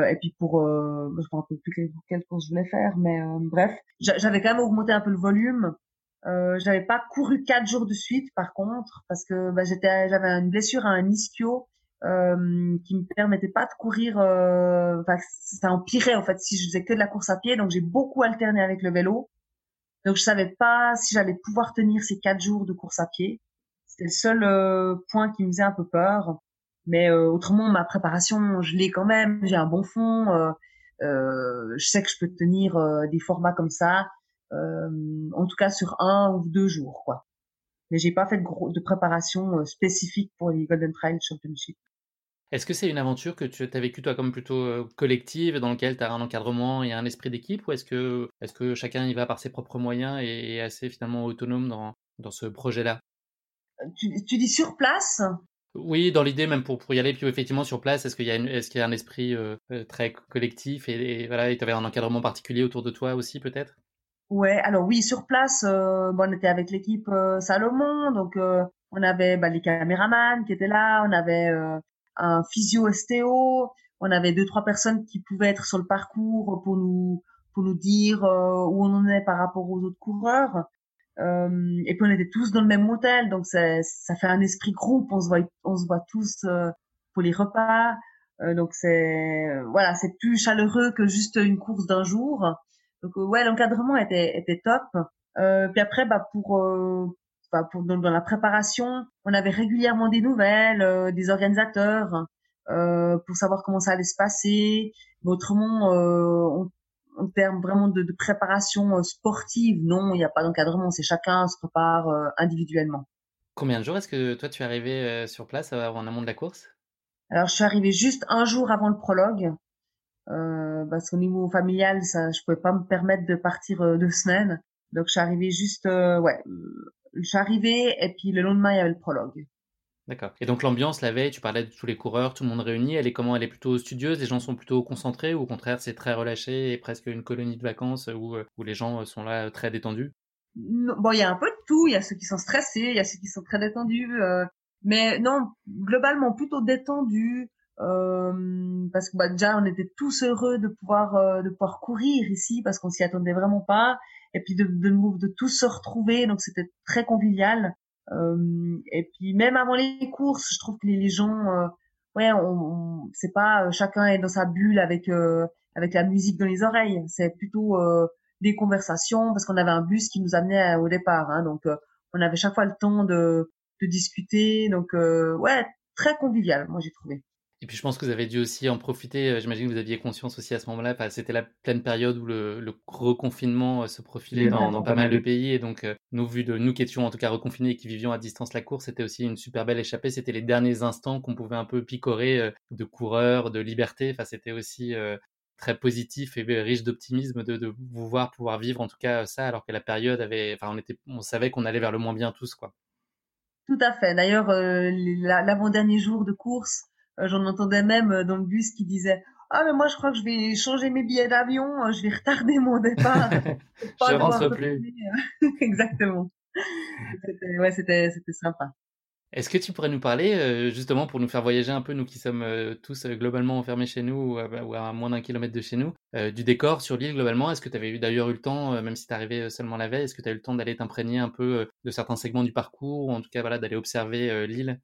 euh et puis pour, euh, je me rappelle plus quelle, quelle course je voulais faire, mais bref, j'avais quand même augmenté un peu le volume. Euh, j'avais pas couru quatre jours de suite, par contre, parce que bah, j'étais, j'avais une blessure à un ischio euh, qui me permettait pas de courir. Euh, enfin, ça empirait en fait si je faisais que de la course à pied. Donc j'ai beaucoup alterné avec le vélo. Donc je savais pas si j'allais pouvoir tenir ces quatre jours de course à pied. C'était le seul euh, point qui me faisait un peu peur. Mais euh, autrement, ma préparation, je l'ai quand même. J'ai un bon fond. Euh, je sais que je peux tenir des formats comme ça. en tout cas sur un ou deux jours, quoi. Mais j'ai pas fait de, gros, de préparation spécifique pour les Golden Trail Championship. Est-ce que c'est une aventure que tu as vécue toi comme plutôt euh, collective, dans laquelle tu as un encadrement et un esprit d'équipe, ou est-ce que, est que chacun y va par ses propres moyens et est assez finalement autonome dans, dans ce projet-là? Tu, tu, dis sur place? Oui, dans l'idée même pour, pour y aller, puis effectivement sur place, est-ce qu'il y, a est qu'il y a un esprit euh, euh, très collectif et, voilà, tu avais un encadrement particulier autour de toi aussi peut-être? Ouais, alors oui, sur place, bon, on était avec l'équipe Salomon, donc on avait bah, les caméramans qui étaient là, on avait un physio-ostéo. On avait deux trois personnes qui pouvaient être sur le parcours pour nous pour nous dire euh, où on en est par rapport aux autres coureurs. Euh, et puis on était tous dans le même hôtel, donc ça, fait un esprit groupe. On se voit on se voit tous euh, pour les repas. donc c'est voilà, c'est plus chaleureux que juste une course d'un jour. Donc ouais, l'encadrement était était top. puis après, bah pour pour, dans, la préparation, on avait régulièrement des nouvelles, euh, des organisateurs euh, pour savoir comment ça allait se passer. Mais autrement, euh, en termes vraiment de, de préparation euh, sportive, non, il n'y a pas d'encadrement, c'est chacun se prépare euh, individuellement. Combien de jours est-ce que toi tu es arrivé sur place en amont de la course? Alors je suis arrivé juste un jour avant le prologue. Euh, parce qu'au niveau familial, ça, je pouvais pas me permettre de partir deux semaines. Donc je suis arrivé juste, ouais, je suis arrivée et puis le lendemain, il y avait le prologue. D'accord. Et donc l'ambiance la veille, tu parlais de tous les coureurs, tout le monde réuni, elle est comment? Elle est plutôt studieuse, les gens sont plutôt concentrés ou au contraire c'est très relâché et presque une colonie de vacances où, euh, où les gens sont là euh, très détendus? Bon, il y a un peu de tout, il y a ceux qui sont stressés, il y a ceux qui sont très détendus, euh, mais non, globalement plutôt détendus. Euh, parce que bah, déjà on était tous heureux de pouvoir de pouvoir courir ici parce qu'on s'y attendait vraiment pas et puis de, de, de tous se retrouver. Donc c'était très convivial. Euh, et puis même avant les courses, je trouve que les, gens, euh, ouais, on, c'est pas euh, chacun est dans sa bulle avec avec la musique dans les oreilles. C'est plutôt des conversations parce qu'on avait un bus qui nous amenait au départ. Hein, donc on avait chaque fois le temps de de discuter. Donc ouais, très convivial, moi j'ai trouvé. Et puis je pense que vous avez dû aussi en profiter, euh, j'imagine que vous aviez conscience aussi à ce moment-là, c'était la pleine période où le, le reconfinement euh, se profilait dans, dans, pas mal de pays, et donc euh, nous, vu de nous qui étions en tout cas reconfinés et qui vivions à distance la course, c'était aussi une super belle échappée, c'était les derniers instants qu'on pouvait un peu picorer de coureurs, de liberté, enfin c'était aussi très positif et riche d'optimisme de, de vous voir pouvoir vivre en tout cas ça, alors que la période avait, enfin on, était, on savait qu'on allait vers le moins bien tous, quoi. Tout à fait. D'ailleurs, l'avant-dernier jour de course, j'en entendais même euh, dans le bus qui disait ah mais moi je crois que je vais changer mes billets d'avion, euh, je vais retarder mon départ. [laughs] je rentre plus. [laughs] Exactement. Ouais, c'était c'était sympa. Est-ce que tu pourrais nous parler, justement, pour nous faire voyager un peu, nous qui sommes tous globalement enfermés chez nous ou à, moins d'un kilomètre de chez nous, du décor sur l'île globalement? Est-ce que tu avais d'ailleurs eu le temps, même si tu arrivé seulement la veille, est-ce que tu as eu le temps d'aller t'imprégner un peu de certains segments du parcours, ou en tout cas voilà, d'aller observer l'île?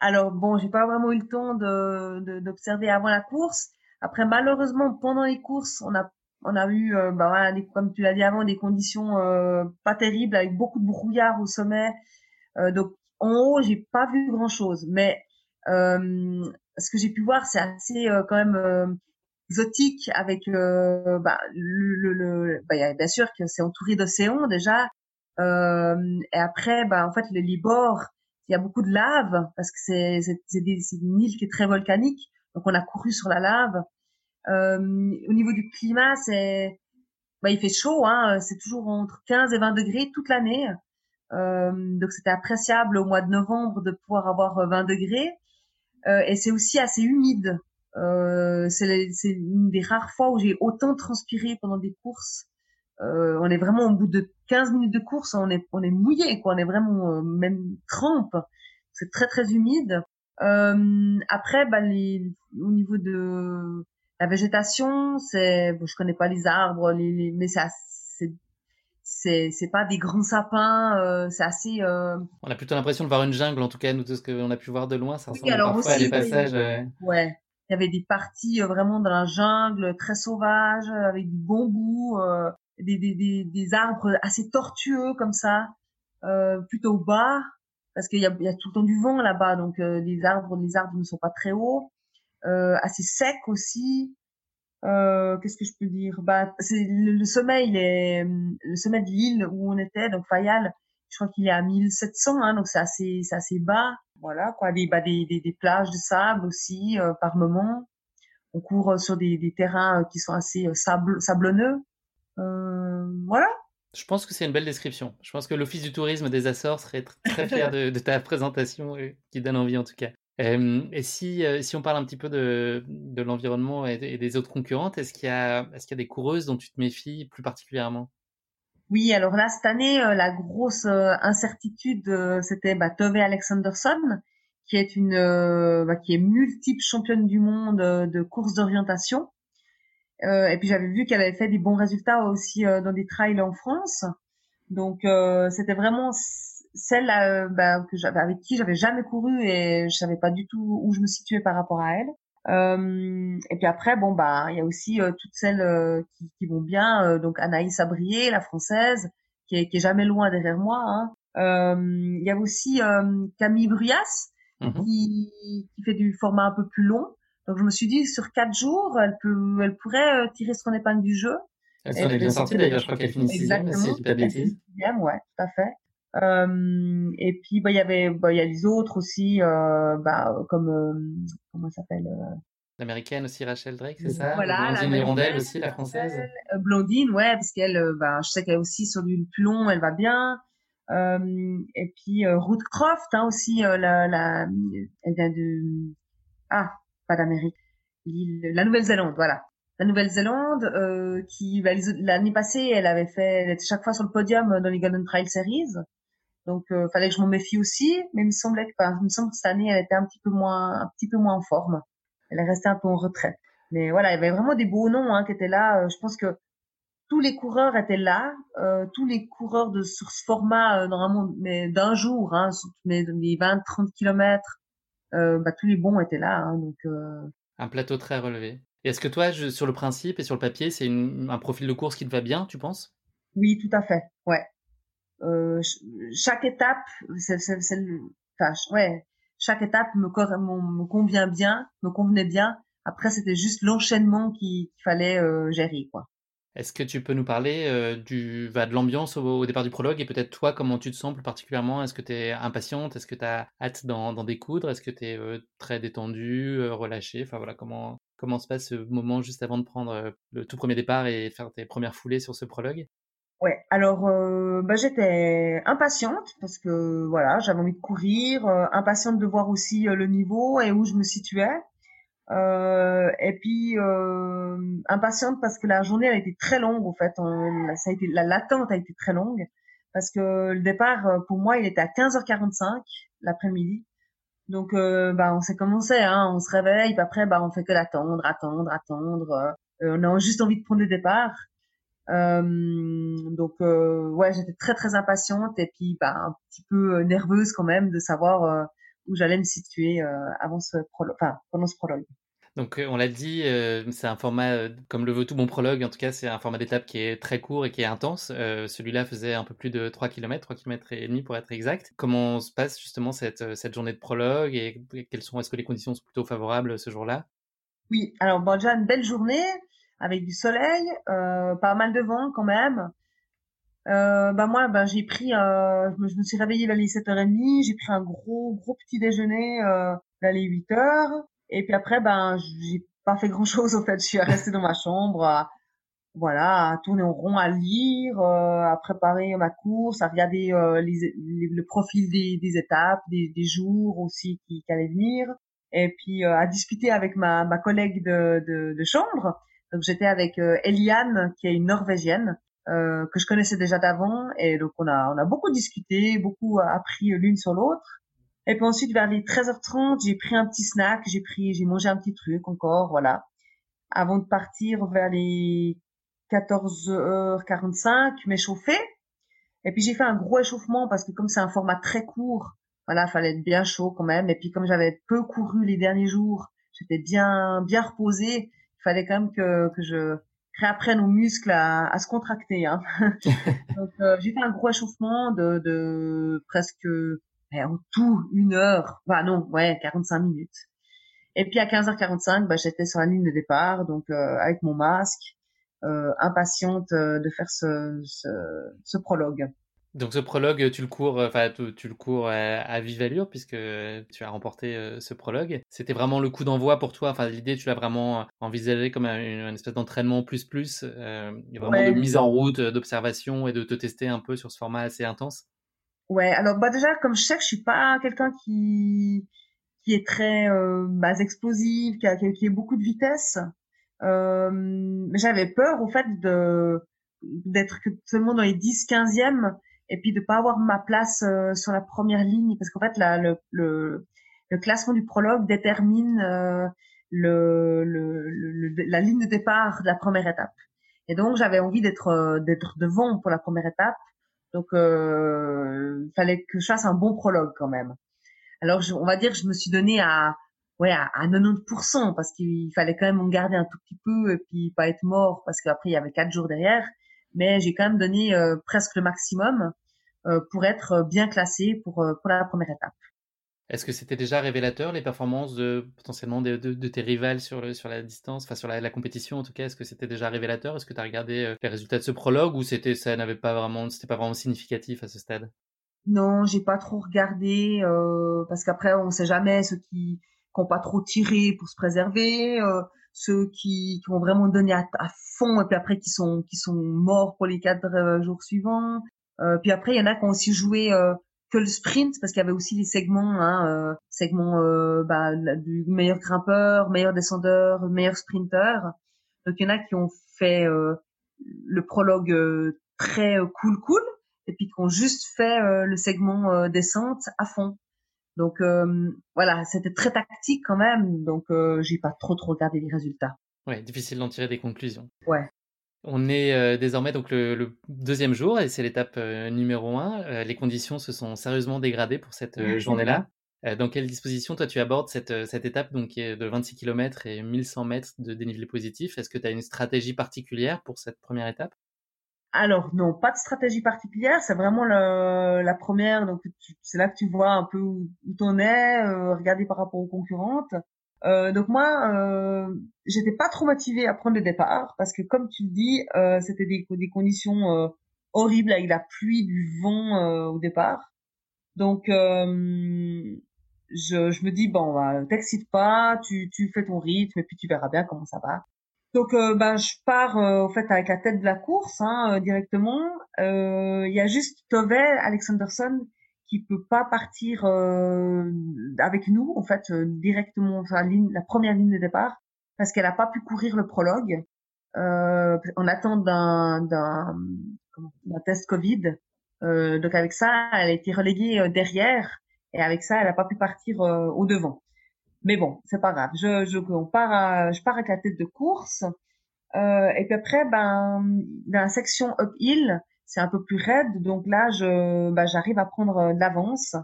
Alors bon, j'ai pas vraiment eu le temps de d'observer avant la course. Après, malheureusement, pendant les courses, on a on a eu, euh, bah voilà, comme tu l'as dit avant, des conditions euh, pas terribles avec beaucoup de brouillard au sommet. Euh, donc en haut, j'ai pas vu grand chose, mais ce que j'ai pu voir, c'est assez quand même exotique avec bah, le, le, bah, bien sûr que c'est entouré d'océans déjà. et après, bah en fait, le Libor, il y a beaucoup de lave parce que c'est une île qui est très volcanique, donc on a couru sur la lave. Euh, au niveau du climat, c'est bah, il fait chaud, hein, c'est toujours entre 15 et 20 degrés toute l'année. Euh, donc c'était appréciable au mois de novembre de pouvoir avoir 20 degrés. Euh, et c'est aussi assez humide. Euh, c'est une des rares fois où j'ai autant transpiré pendant des courses. Euh, on est vraiment au bout de 15 minutes de course, on est on est mouillé quoi, on est vraiment euh, même trempe. C'est très très humide. Euh, après, bah, les, au niveau de la végétation, c'est bon, je connais pas les arbres, les, les mais c'est c'est c'est pas des grands sapins, euh, c'est assez. Euh... On a plutôt l'impression de voir une jungle en tout cas, nous tout ce qu'on a pu voir de loin, ça ressemble alors parfois aussi, à des passages. Ouais. Il y avait des parties vraiment dans la jungle, très sauvage, avec du bambou. Des, des, des, des, arbres assez tortueux comme ça, euh, plutôt bas, parce qu'il y a, tout le temps du vent là-bas, donc euh, les arbres les arbres ne sont pas très hauts, euh, assez secs aussi. Qu'est-ce que je peux dire? Bah, c'est le, est le sommet de l'île où on était, donc Fayal. Je crois qu'il est à 1700, hein, donc c'est assez, c'est assez bas. Voilà, quoi, des, bah, des, des, plages de sable aussi par moment. On court sur des, des terrains qui sont assez sable, sablonneux. Euh, voilà. Je pense que c'est une belle description. Je pense que l'Office du tourisme des Açores serait très fier [laughs] de, ta présentation, qui donne envie en tout cas. et si, euh, si on parle un petit peu de, de l'environnement et, des autres concurrentes, est-ce qu'il y, a, est qu'il y a des coureuses dont tu te méfies plus particulièrement? Oui, alors là, cette année, euh, la grosse incertitude, c'était bah, Tove Alexanderson, qui est, une, bah, qui est multiple championne du monde de course d'orientation. Euh, et puis j'avais vu qu'elle avait fait des bons résultats aussi euh, dans des trails en France. Donc euh, c'était vraiment celle bah, que j'avais avec qui j'avais jamais couru et je savais pas du tout où je me situais par rapport à elle. Euh, et puis après, bon bah, il y a aussi toutes celles qui, qui, vont bien. donc Anaïs Abrier, la française, qui est, qui est jamais loin derrière moi. Hein. Il y a aussi Camille Bruyas, mmh qui, qui, fait du format un peu plus long. Donc je me suis dit sur quatre jours, elle peut, elle pourrait euh, tirer son épingle du jeu. Elle serait bien sortie d'ailleurs, je crois qu'elle finit sixième, si je pas bêtise. ouais, tout à fait. Euh, et puis bah il y avait, bah, il y a les autres aussi, euh, bah comme euh, comment s'appelle euh, L'américaine aussi, Rachel Drake, c'est ça? Voilà, Blondine Hirondelle aussi, la française? Blondine, ouais, parce qu'elle, bah, je sais qu'elle est aussi sur du plus long, elle va bien. et puis Ruth Croft, hein, aussi, la, la, elle vient de ah pas la Nouvelle-Zélande, voilà. La Nouvelle-Zélande, euh, qui bah, l'année passée, elle avait fait, elle était chaque fois sur le podium dans les Golden Trail Series. Donc, euh, fallait que je m'en méfie aussi, mais il me semblait que, que cette année, elle était un petit peu moins, un petit peu moins en forme. Elle est restée un peu en retrait. Mais voilà, il y avait vraiment des beaux noms hein, qui étaient là. Euh, je pense que tous les coureurs étaient là, euh, tous les coureurs de sur ce format euh, normalement mais d'un jour, hein, sur mes, 20-30 kilomètres, euh, bah, tous les bons étaient là. Hein, donc euh. un plateau très relevé. Est-ce que toi, sur le principe et sur le papier, c'est un profil de course qui te va bien, tu penses? Oui, tout à fait. Ouais. Euh, chaque étape, c'est, c'est, c'est enfin, ouais, chaque étape me, me, convient bien, me convenait bien. Après, c'était juste l'enchaînement qu'il fallait euh, gérer, quoi. Est-ce que tu peux nous parler euh, du, de l'ambiance au, départ du prologue et peut-être toi, comment tu te sens plus particulièrement? Est-ce que tu es impatiente? Est-ce que tu as hâte d'en, découdre? Est-ce que tu es euh, très détendu, euh, relâché voilà, comment, comment se passe ce moment juste avant de prendre le tout premier départ et faire tes premières foulées sur ce prologue? Ouais, alors bah, j'étais impatiente parce que voilà, j'avais envie de courir, impatiente de voir aussi le niveau et où je me situais. Euh, et puis euh, impatiente parce que la journée a été très longue en fait. Euh, ça a été la l'attente a été très longue parce que le départ euh, pour moi il était à 15h45 l'après-midi. Donc euh, bah on s'est commencé hein, on se réveille puis après bah on fait que l'attendre, attendre, attendre. on a juste envie de prendre le départ. donc ouais j'étais très très impatiente et puis bah un petit peu nerveuse quand même de savoir où j'allais me situer euh, avant ce enfin, pendant ce prologue. Donc euh, on l'a dit, euh, c'est un format, comme le veut tout bon prologue, en tout cas c'est un format d'étape qui est très court et qui est intense. Celui-là faisait un peu plus de 3 km, 3 km et demi pour être exact. Comment se passe justement cette, cette journée de prologue et quelles sont, est-ce que les conditions sont plutôt favorables ce jour-là? Oui, alors bon, déjà une belle journée avec du soleil, pas mal de vent quand même. Euh, bah moi, bah, j'ai pris, euh, je, me, suis réveillée vers les 7h30, j'ai pris un gros, gros petit déjeuner euh, vers les 8h. Et puis après, ben, j'ai pas fait grand chose, en fait. Je suis restée dans ma chambre, à, voilà, à tourner en rond, à lire, euh, à préparer ma course, à regarder euh, les, le profil des, des étapes, des, des, jours aussi qui, qui allaient venir. Et puis à discuter avec ma, ma collègue de, de, de chambre. Donc j'étais avec Eliane, qui est une Norvégienne, euh, que je connaissais déjà d'avant et donc on a on a beaucoup discuté, beaucoup appris l'une sur l'autre. Et puis ensuite vers les 13h30, j'ai pris un petit snack, j'ai pris j'ai mangé un petit truc encore voilà avant de partir vers les 14h45, m'échauffer. Et puis j'ai fait un gros échauffement parce que comme c'est un format très court, voilà, fallait être bien chaud quand même. Et puis comme j'avais peu couru les derniers jours, j'étais bien bien reposée. Il fallait quand même que que je réapprennent aux muscles à, à se contracter. Hein. [laughs] Donc euh, j'ai fait un gros échauffement de, de presque en tout une heure, enfin non, ouais, 45 minutes. Et puis à 15h45, bah, j'étais sur la ligne de départ, donc euh, avec mon masque, euh, impatiente euh, de faire ce, ce, ce prologue. Donc ce prologue, tu le cours, euh, enfin tu, le cours à, vive allure puisque tu as remporté euh, ce prologue. C'était vraiment le coup d'envoi pour toi. Enfin l'idée, tu l'as vraiment envisagé comme une, espèce d'entraînement plus plus, euh, vraiment de mise en route, d'observation et de te tester un peu sur ce format assez intense. Ouais. Alors bah déjà comme je sais que je suis pas quelqu'un qui qui est très euh, bah, explosif, qui a, qui a beaucoup de vitesse. j'avais peur au fait de d'être seulement dans les 10 15e et puis de pas avoir ma place euh, sur la première ligne parce qu'en fait la, le, le, le, classement du prologue détermine euh, le, le, la ligne de départ de la première étape. Et donc j'avais envie d'être euh, d'être devant pour la première étape. Donc il fallait que je fasse un bon prologue quand même. Alors je, on va dire que je me suis donné à ouais à 90% parce qu'il fallait quand même en garder un tout petit peu et puis pas être mort parce qu'après il y avait quatre jours derrière mais j'ai quand même donné euh, presque le maximum euh, pour être bien classé pour, euh, pour la première étape. Est-ce que c'était déjà révélateur les performances de potentiellement de, de, tes rivales sur, le, sur la distance, enfin sur la, la compétition en tout cas? Est-ce que c'était déjà révélateur? Est-ce que tu as regardé les résultats de ce prologue ou c'était ça n'avait pas vraiment c'était pas vraiment significatif à ce stade? Non, j'ai pas trop regardé euh, parce qu'après on sait jamais ceux qui qui pas trop tiré pour se préserver, euh, ceux qui, qui ont vraiment donné à, à, fond et puis après qui sont qui sont morts pour les quatre euh, jours suivants. Euh, puis après il y en a qui ont aussi joué euh, que le sprint parce qu'il y avait aussi les segments, hein, segments bah, du meilleur grimpeur, meilleur descendeur, meilleur sprinter. Donc il y en a qui ont fait le prologue très cool cool et puis qui ont juste fait le segment descente à fond. Donc euh, voilà, c'était très tactique quand même, donc euh, j'ai pas trop trop regardé les résultats. Ouais, difficile d'en tirer des conclusions. Ouais. On est désormais donc le, deuxième jour et c'est l'étape numéro un. les conditions se sont sérieusement dégradées pour cette journée-là. dans quelle disposition toi tu abordes cette, cette étape donc, qui est de 26 km et 1100 mètres de dénivelé positif? Est-ce que tu as une stratégie particulière pour cette première étape? Alors non, pas de stratégie particulière, c'est vraiment la première, donc c'est là que tu vois un peu où, tu en es, regarder par rapport aux concurrentes. Euh, donc moi, euh, j'étais pas trop motivée à prendre le départ parce que comme tu le dis, euh, c'était des, des conditions euh, horribles avec la pluie, du vent euh, au départ. Donc je, je me dis bon, bah, t'excites pas, tu, tu fais ton rythme et puis tu verras bien comment ça va. Donc ben je pars au fait avec la tête de la course hein, directement. Il y a juste Tove Alexanderson qui peut pas partir euh, avec nous en fait euh, directement enfin, la, ligne, la première ligne de départ parce qu'elle a pas pu courir le prologue euh, en attente d'un d'un test Covid. Euh, donc avec ça, elle a été reléguée euh, derrière et avec ça, elle a pas pu partir au devant. Mais bon, c'est pas grave. Je, je, on part je pars avec la tête de course. et puis après, ben, dans la section uphill, c'est un peu plus raide. Donc là, je, bah, j'arrive à prendre euh, de l'avance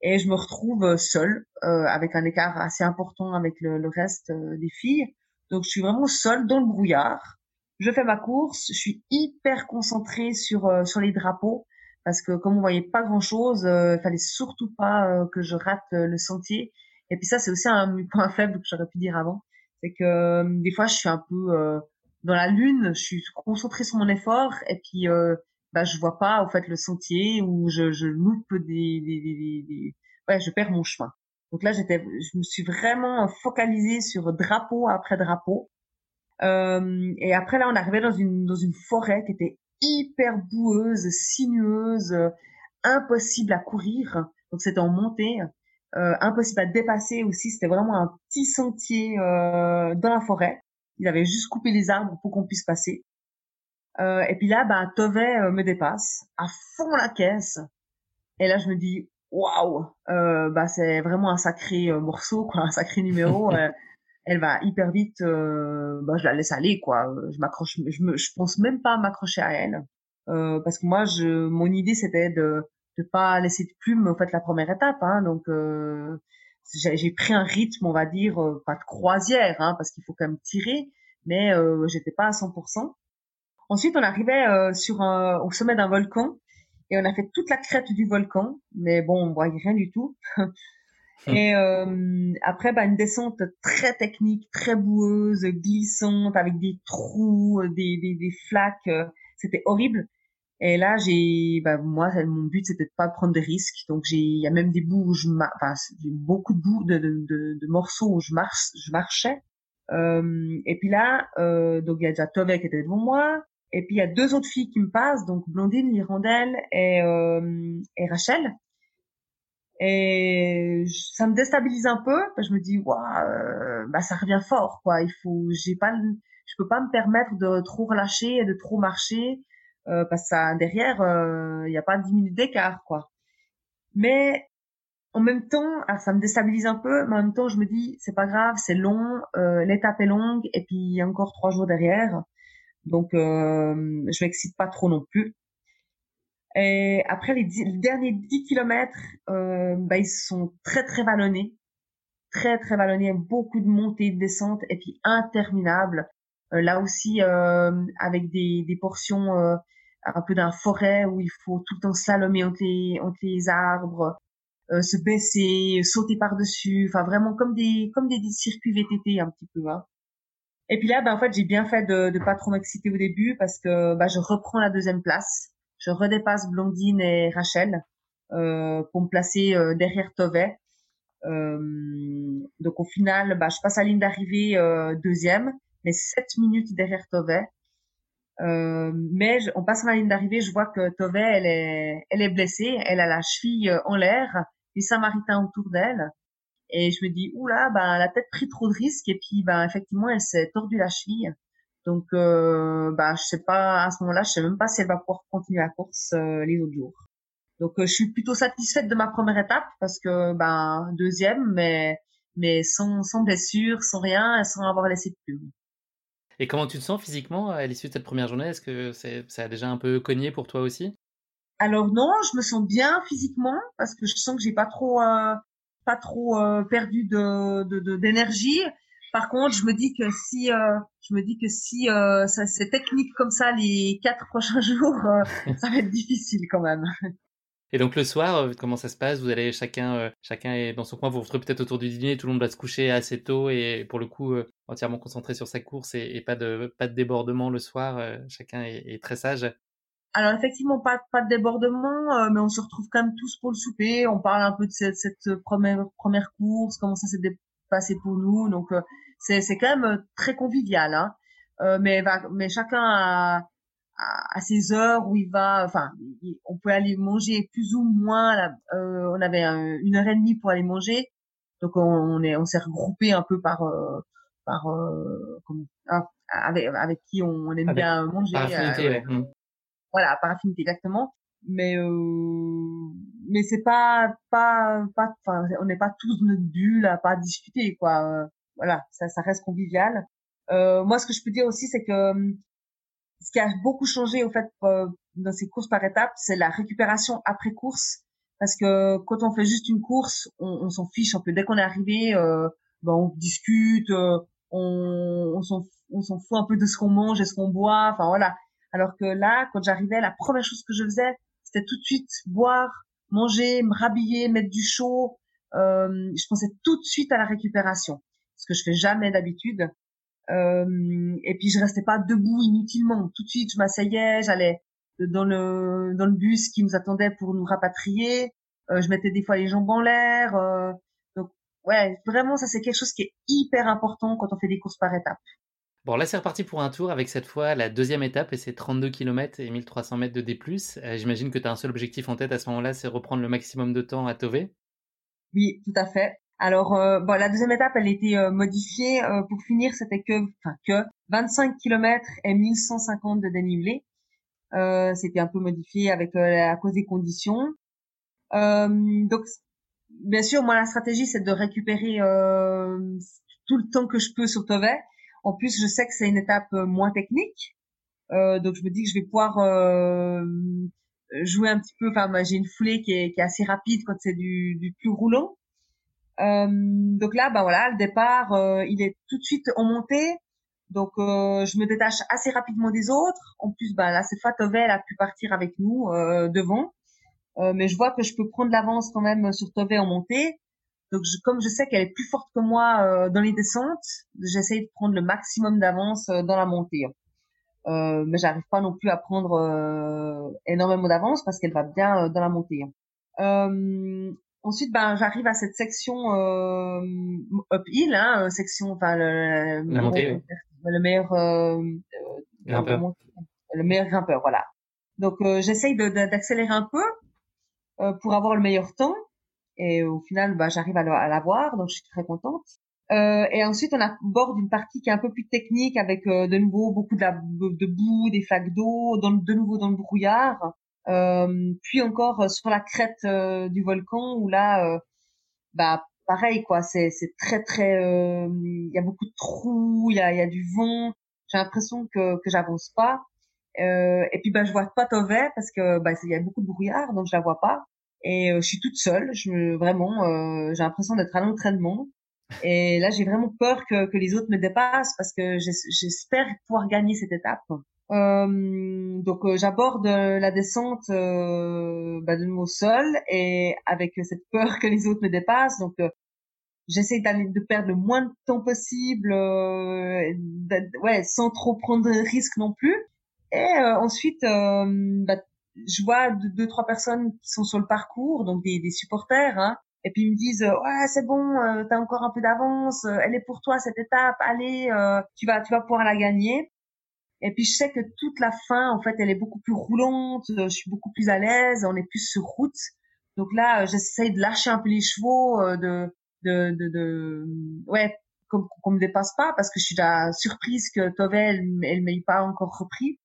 et je me retrouve euh, seule euh, avec un écart assez important avec le, le reste des filles. Donc je suis vraiment seule dans le brouillard. Je fais ma course, je suis hyper concentrée sur sur les drapeaux parce que comme on voyait pas grand chose, il fallait surtout pas que je rate le sentier. Et puis ça c'est aussi un [laughs] point faible que j'aurais pu dire avant, c'est que des fois je suis un peu dans la lune, je suis concentrée sur mon effort et puis bah je vois pas en fait le sentier ou je, je loupe des, des, des, des, ouais je perds mon chemin. Donc là j'étais je me suis vraiment focalisée sur drapeau après drapeau. Euh, et après là on arrivait dans une dans une forêt qui était hyper boueuse sinueuse impossible à courir. Donc c'était en montée. euh, impossible à dépasser aussi c'était vraiment un petit sentier euh, dans la forêt il avait juste coupé les arbres pour qu'on puisse passer euh, et puis là, bah, Tove euh, me dépasse à fond la caisse. Et là, je me dis, waouh, euh, bah, c'est vraiment un sacré euh, morceau, quoi, un sacré numéro. [laughs] elle va hyper vite. bah, je la laisse aller, quoi. Je m'accroche, je, me, je pense même pas m'accrocher à elle, parce que moi, je, mon idée, c'était de de pas laisser de plume, en fait, la première étape. Hein, donc j'ai pris un rythme, on va dire, pas de croisière, hein, parce qu'il faut quand même tirer, mais euh, j'étais pas à 100%. Ensuite, on arrivait euh, sur un, au sommet d'un volcan et on a fait toute la crête du volcan, mais bon, on voyait rien du tout. et euh, après, bah, une descente très technique, très boueuse, glissante, avec des trous, des, des, des flaques. Euh, c'était horrible. Et là, j'ai, bah, moi, mon but, c'était de pas prendre de risques. Donc, j'ai, il y a même des bouts où je, enfin, j'ai beaucoup de bouts, de, de, de, morceaux où je marche, je marchais. Euh, et puis là, euh, donc il y a déjà Tove qui était devant moi. Et puis il y a deux autres filles qui me passent, donc Blondine, Hirondelle et, euh, et Rachel. Et ça me déstabilise un peu. Je me dis, waouh, euh, bah ça revient fort, quoi. Il faut, j'ai pas, je peux pas me permettre de trop relâcher et de trop marcher euh, parce que ça, derrière, euh, il n'y a pas dix minutes d'écart, quoi. Mais en même temps, ça me déstabilise un peu, mais en même temps, je me dis, c'est pas grave, c'est long, euh, l'étape est longue, et puis il y a encore trois jours derrière. Donc, euh, je m'excite pas trop non plus. Et après les, derniers 10 kilomètres, euh, bah, ils sont très très vallonnés, très très vallonnés, beaucoup de montées, de descentes et puis interminables. Euh, là aussi, euh, avec des, des portions euh, un peu d'un forêt où il faut tout le temps slalomer entre les, entre les arbres, euh, se baisser, sauter par dessus, enfin vraiment comme des comme des, circuits VTT un petit peu. Hein. Et puis là, ben, en fait, j'ai bien fait de ne pas trop m'exciter au début parce que ben, je reprends la deuxième place. Je redépasse Blondine et Rachel euh, pour me placer euh, derrière Tove. Euh, donc au final, ben, je passe à la ligne d'arrivée euh, deuxième, mais sept minutes derrière Tove. Euh, mais on passe à la ligne d'arrivée, je vois que Tove, elle est, elle est blessée, elle a la cheville en l'air, les Samaritains autour d'elle. Et je me dis, oula, ben, elle a peut-être pris trop de risques. Et puis, ben, effectivement, elle s'est tordue la cheville. Donc, euh, ben, je sais pas, à ce moment-là, je sais même pas si elle va pouvoir continuer la course euh, les autres jours. Donc, euh, je suis plutôt satisfaite de ma première étape parce que, ben, deuxième, mais, mais sans, sans blessure, sans rien, sans avoir laissé de plume. Et comment tu te sens physiquement à l'issue de cette première journée? Est-ce que ça a déjà un peu cogné pour toi aussi? Alors non, je me sens bien physiquement parce que je sens que j'ai pas trop, euh, pas trop euh, perdu de d'énergie. Par contre, je me dis que si, euh, je me dis que si ça c'est technique comme ça les quatre prochains [laughs] jours, ça va être difficile quand même. Et donc le soir, euh, comment ça se passe? Vous allez chacun, euh, chacun est dans son coin, vous vous retrouvez peut-être autour du dîner, tout le monde va se coucher assez tôt et pour le coup euh, entièrement concentré sur sa course et, pas de pas de débordement le soir. chacun est, très sage. Alors effectivement pas pas de débordement, mais on se retrouve quand même tous pour le souper. On parle un peu de cette, cette première première course, comment ça s'est passé pour nous. Donc c'est c'est quand même très convivial. Hein. mais mais chacun a à, ces heures où il va, enfin, on peut aller manger plus ou moins. euh, on avait une heure et demie pour aller manger, donc on, est, on s'est regroupé un peu par, euh, par, euh, ah, avec, avec qui on, aime bien manger. Par affinité, euh, mmh. Voilà, par affinité exactement. Mais euh, mais c'est pas pas pas, enfin, on n'est pas tous notre bulle à pas discuter quoi. voilà, ça, ça reste convivial. moi, ce que je peux dire aussi, c'est que ce qui a beaucoup changé au fait euh, dans ces courses par étapes, c'est la récupération après course. Parce que quand on fait juste une course, on, on s'en fiche un peu. Dès qu'on est arrivé, euh, ben on discute, euh, on, on s'en fout un peu de ce qu'on mange et ce qu'on boit. Enfin voilà. Alors que là, quand j'arrivais, la première chose que je faisais, c'était tout de suite boire, manger, me rhabiller, mettre du chaud. Euh, je pensais tout de suite à la récupération, ce que je fais jamais d'habitude. Euh, et puis je restais pas debout inutilement. Tout de suite, je m'asseyais, j'allais dans le dans le bus qui nous attendait pour nous rapatrier. Euh, je mettais des fois les jambes en l'air. Euh, donc ouais, vraiment ça c'est quelque chose qui est hyper important quand on fait des courses par étapes. Bon, là, c'est reparti pour un tour avec cette fois la deuxième étape et c'est 32 km et 1300 mètres de D+. J'imagine que tu as un seul objectif en tête à ce moment-là, c'est reprendre le maximum de temps à Tové. Oui, tout à fait. Alors, euh, bon, la deuxième étape, elle était euh, modifiée. Euh, pour finir, c'était que, enfin, que 25 km et 1150 de dénivelé. c'était un peu modifié avec à cause des conditions. donc, bien sûr, moi, la stratégie, c'est de récupérer tout le temps que je peux sur Tovet. En plus, je sais que c'est une étape moins technique. donc, je me dis que je vais pouvoir jouer un petit peu. Enfin, j'ai une foulée qui est, qui est assez rapide quand c'est du, du plus roulant. Euh, donc là, bah voilà, le départ, euh, il est tout de suite en montée. Donc euh, je me détache assez rapidement des autres. En plus, bah là cette fois Tove a pu partir avec nous devant, mais je vois que je peux prendre l'avance quand même sur Tove en montée. Donc comme je sais qu'elle est plus forte que moi dans les descentes, j'essaye de prendre le maximum d'avance dans la montée. Euh, mais j'arrive pas non plus à prendre énormément d'avance parce qu'elle va bien dans la montée. Euh, Ensuite, ben, j'arrive à cette section euh, uphill, hein, euh, section, enfin le, le meilleur euh, euh grimpeur. le meilleur grimpeur, voilà. Donc euh, j'essaye d'accélérer un peu euh, pour avoir le meilleur temps, et au final, ben, j'arrive à l'avoir, donc je suis très contente. et ensuite, on aborde une partie qui est un peu plus technique avec de nouveau beaucoup de, la, de boue, des flaques d'eau, de nouveau dans le brouillard. Euh, puis encore euh, sur la crête euh, du volcan où là, bah pareil quoi, c'est c'est très très, il y a beaucoup de trous, il y a il y a du vent. J'ai l'impression que que j'avance pas. Euh, et puis bah je vois pas Tové parce que bah il y a beaucoup de brouillard donc je la vois pas et je suis toute seule je vraiment euh, j'ai l'impression d'être à l'entraînement et là j'ai vraiment peur que que les autres me dépassent parce que j'espère pouvoir gagner cette étape euh, donc euh, j'aborde la descente euh, bah, de nouveau seul et avec cette peur que les autres me dépassent. Donc euh, j'essaie de perdre le moins de temps possible, ouais, sans trop prendre de risques non plus. Et ensuite, bah, je vois deux, deux, trois personnes qui sont sur le parcours, donc des, des supporters, hein, et puis ils me disent ouais c'est bon, t'as encore un peu d'avance, elle est pour toi cette étape, allez, tu vas tu vas pouvoir la gagner. Et puis je sais que toute la fin, en fait, elle est beaucoup plus roulante, je suis beaucoup plus à l'aise, on est plus sur route. Donc là, j'essaye de lâcher un peu les chevaux, euh, de, de, de, de ouais, qu'on me dépasse pas, parce que je suis déjà surprise que Tove, elle, elle m'ait pas encore repris.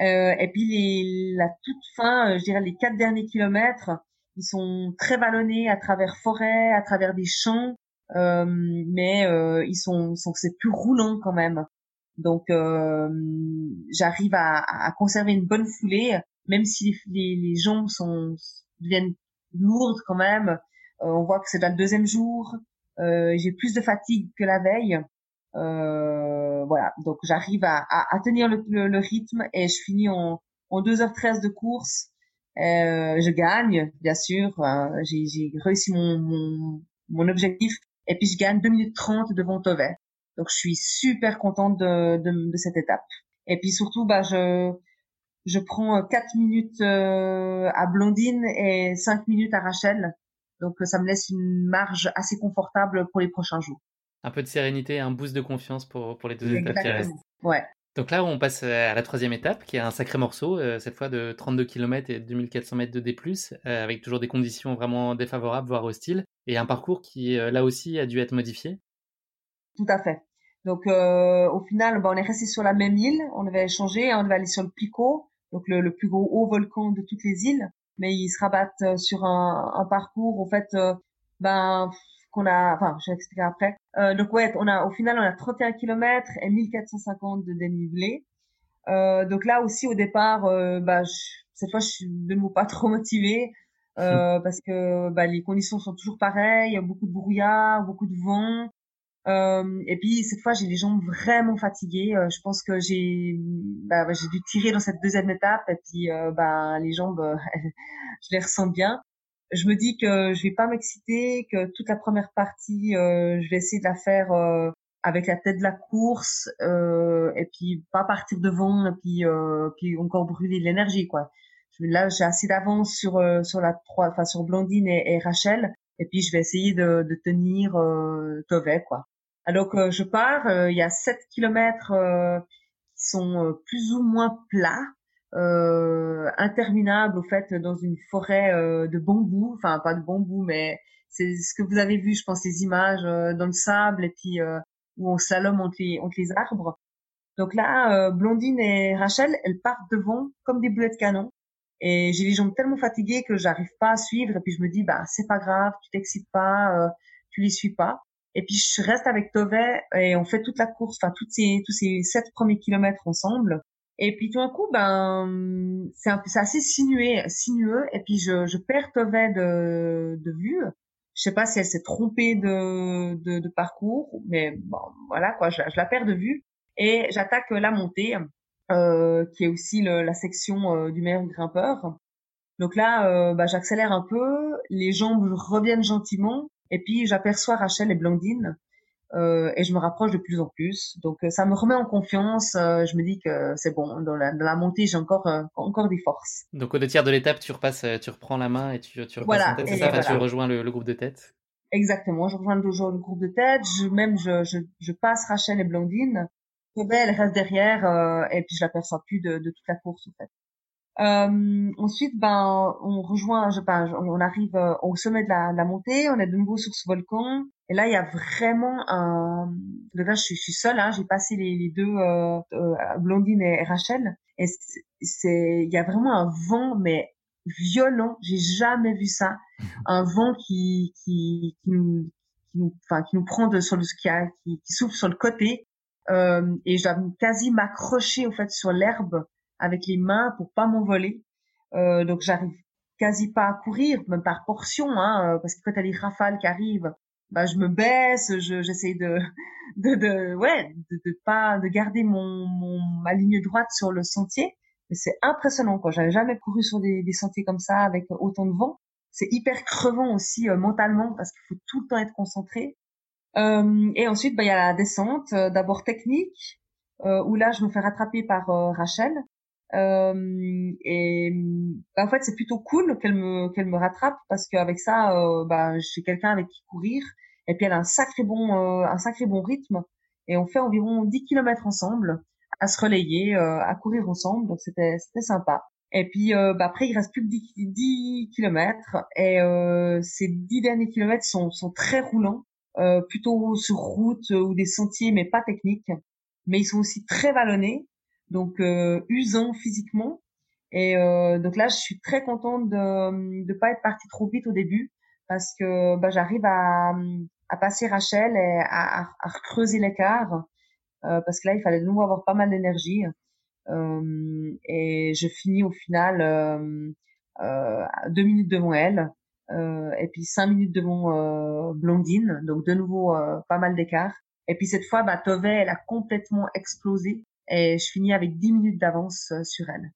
Euh, et puis les, la toute fin, euh, je dirais les quatre derniers kilomètres, ils sont très vallonnés à travers forêt, à travers des champs, euh, mais euh, ils sont, sont c'est plus roulant quand même. Donc j'arrive à, à, conserver une bonne foulée, même si les, les, jambes sont deviennent lourdes quand même. on voit que c'est dans le deuxième jour. j'ai plus de fatigue que la veille. Euh, voilà, donc j'arrive à, à, à, tenir le, le, rythme et je finis en, en 2h13 de course. Euh, je gagne, bien sûr. j'ai réussi mon, mon, mon, objectif et puis je gagne 2 minutes 30 devant Tové. Donc je suis super contente de, de, de, cette étape. Et puis surtout, bah, je, je prends 4 minutes euh, à Blondine et 5 minutes à Rachel. Donc ça me laisse une marge assez confortable pour les prochains jours un peu de sérénité, un boost de confiance pour, pour les deux étapes qui restent. Ouais. Donc là, on passe à la troisième étape, qui est un sacré morceau, euh, cette fois de 32 km et 2400 mètres de D+, euh, avec toujours des conditions vraiment défavorables, voire hostiles, et un parcours qui, euh, là aussi, a dû être modifié. Tout à fait. Donc, au final, bah, on est resté sur la même île, on avait changé, on devait aller sur le Pico, donc le, plus gros haut volcan de toutes les îles, mais ils se rabattent sur un, un parcours, en fait, ben qu'on a, enfin, je vais expliquer après. Euh, donc ouais, on a, au final, on a 31 km et 1450 de dénivelé. Euh, donc là aussi, au départ, euh, bah, cette fois, je suis de nouveau pas [laughs] trop motivée euh, parce que bah, les conditions sont toujours pareilles, beaucoup de brouillard, beaucoup de vent. Euh, et puis cette fois, j'ai les jambes vraiment fatiguées. Euh, je pense que j'ai bah, j'ai dû tirer dans cette deuxième étape et puis bah, les jambes, [laughs] je les ressens bien je me dis que je vais pas m'exciter, que toute la première partie, euh, je vais essayer de la faire euh, avec la tête de la course euh, et puis pas partir devant et puis euh, puis encore brûler de l'énergie quoi. Là, j'ai assez d'avance sur euh, sur la trois, enfin sur Blondine et, Rachel et puis je vais essayer de, de tenir euh, Tové quoi. Alors que je pars, il y a 7 kilomètres qui sont plus ou moins plats euh, au fait dans une forêt euh, de bambou, enfin pas de bambou, mais c'est ce que vous avez vu, je pense, les images euh, dans le sable et puis euh, où on slalom entre les, entre les arbres. Donc là, Blondine et Rachel, elles partent devant comme des boulets de canon. Et j'ai les jambes tellement fatiguées que j'arrive pas à suivre. Et puis je me dis, bah c'est pas grave, tu t'excites pas, tu les suis pas. Et puis je reste avec Tove et on fait toute la course, enfin toutes ces tous ces sept premiers kilomètres ensemble. Et puis tout d'un coup, ben, c'est assez sinué, sinueux. Et puis je, je perds Tové de, de vue. Je sais pas si elle s'est trompée de, de, de, parcours, mais bon, voilà quoi, je, je la perds de vue. Et j'attaque la montée, euh, qui est aussi le, la section euh, du meilleur grimpeur. Donc là, euh, bah, j'accélère un peu, les jambes reviennent gentiment, et puis j'aperçois Rachel et Blandine euh, et je me rapproche de plus en plus. Donc euh, ça me remet en confiance. Euh, je me dis que c'est bon. Dans la, dans la montée, j'ai encore encore des forces. Donc au deux tiers de l'étape, tu repasses, tu reprends la main et tu tu en tête. Ça? Tu rejoins le, groupe de tête? Exactement. Je rejoins toujours le groupe de tête. Je, même je, je, je passe Rachel et Blandine. elle reste derrière et puis je l'aperçois plus de, de toute la course en fait. Euh, ensuite, ben, on rejoint, je, ben, on arrive au sommet de la, de la, montée, on est de nouveau sur ce volcan. Et là, il y a vraiment un. Donc là, je suis, je suis seule. Hein, J'ai passé les, les deux euh, euh, Blondine et Rachel. Et c'est, il y a vraiment un vent, mais violent. J'ai jamais vu ça. Un vent qui qui qui nous enfin, qui nous prend de, sur le qui, qui, qui souffle sur le côté. Euh, et je dois quasi m'accrocher au fait sur l'herbe avec les mains pour pas m'envoler. Euh, donc j'arrive quasi pas à courir, même par portion, hein, parce que quand a les rafales qui arrivent, bah, je me baisse, j'essaie de, [laughs] de, de, ouais, de, de, pas, de garder mon, mon, ma ligne droite sur le sentier. Mais c'est impressionnant, quoi. J'avais jamais couru sur des, des, sentiers comme ça avec autant de vent. C'est hyper crevant aussi euh, mentalement parce qu'il faut tout le temps être concentré. Euh, et ensuite, bah, il y a la descente, euh, d'abord technique, euh, où là, je me fais rattraper par Rachel. Et bah, en fait, c'est plutôt cool qu'elle me qu'elle me rattrape parce qu'avec ça, bah, j'ai quelqu'un avec qui courir et puis elle a un sacré bon, euh, un sacré bon rythme. Et on fait environ 10 kilomètres ensemble, à se relayer, euh, à courir ensemble. Donc c'était, c'était sympa. Et puis euh, bah, après, il reste plus que 10, 10 kilomètres. Et ces 10 derniers kilomètres sont, sont très roulants, plutôt sur route ou des sentiers, mais pas techniques. Mais ils sont aussi très vallonnés, donc usants physiquement. Et donc là, je suis très contente de ne pas être partie trop vite au début parce que bah, j'arrive à, à passer Rachel et à, à, creuser l'écart. parce que là, il fallait de nouveau avoir pas mal d'énergie. et je finis au final deux minutes devant elle. et puis cinq minutes devant Blondine, donc de nouveau pas mal d'écart. Et puis cette fois, bah, Tove, elle a complètement explosé et je finis avec 10 minutes d'avance sur elle.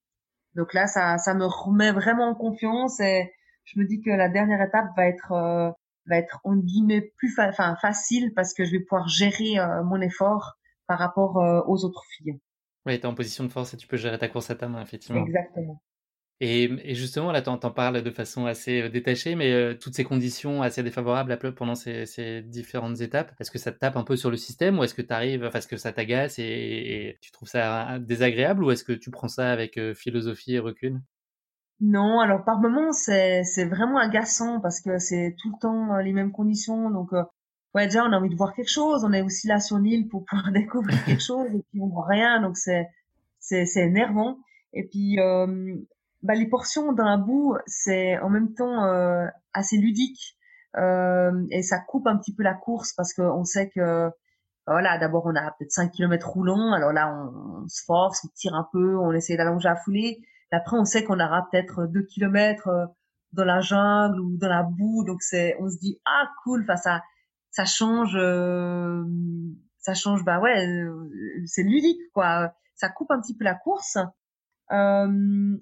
Donc là, ça, ça me remet vraiment en confiance et je me dis que la dernière étape va être euh, va être en guillemets plus enfin facile parce que je vais pouvoir gérer euh, mon effort par rapport euh, aux autres filles. Oui, tu es en position de force et tu peux gérer ta course à ta main, effectivement. Exactement. Et, justement, là, tu en, parles de façon assez euh, détachée, mais euh, toutes ces conditions assez défavorables pendant ces, différentes étapes, est-ce que ça te tape un peu sur le système ou est-ce que tu enfin, que ça t'agace et, tu trouves ça désagréable ou est-ce que tu prends ça avec euh, philosophie et recul? Non, alors par moments, c'est vraiment agaçant parce que c'est tout le temps les mêmes conditions. Donc, ouais, déjà, on a envie de voir quelque chose. On est aussi là sur l'île pour pouvoir [laughs] découvrir quelque chose et puis on voit rien. Donc, c'est énervant. Et puis, bah, les portions dans la boue, c'est en même temps euh, assez ludique euh, et ça coupe un petit peu la course parce qu'on sait que voilà, d'abord on a peut-être 5 km roulants, alors là on, se force, on tire un peu, on essaie d'allonger la foulée. après on sait qu'on aura peut-être 2 km euh, dans la jungle ou dans la boue, donc c'est on se dit ah cool, enfin ça ça change euh, ça change bah ouais, euh, c'est ludique quoi. Ça coupe un petit peu la course. Euh,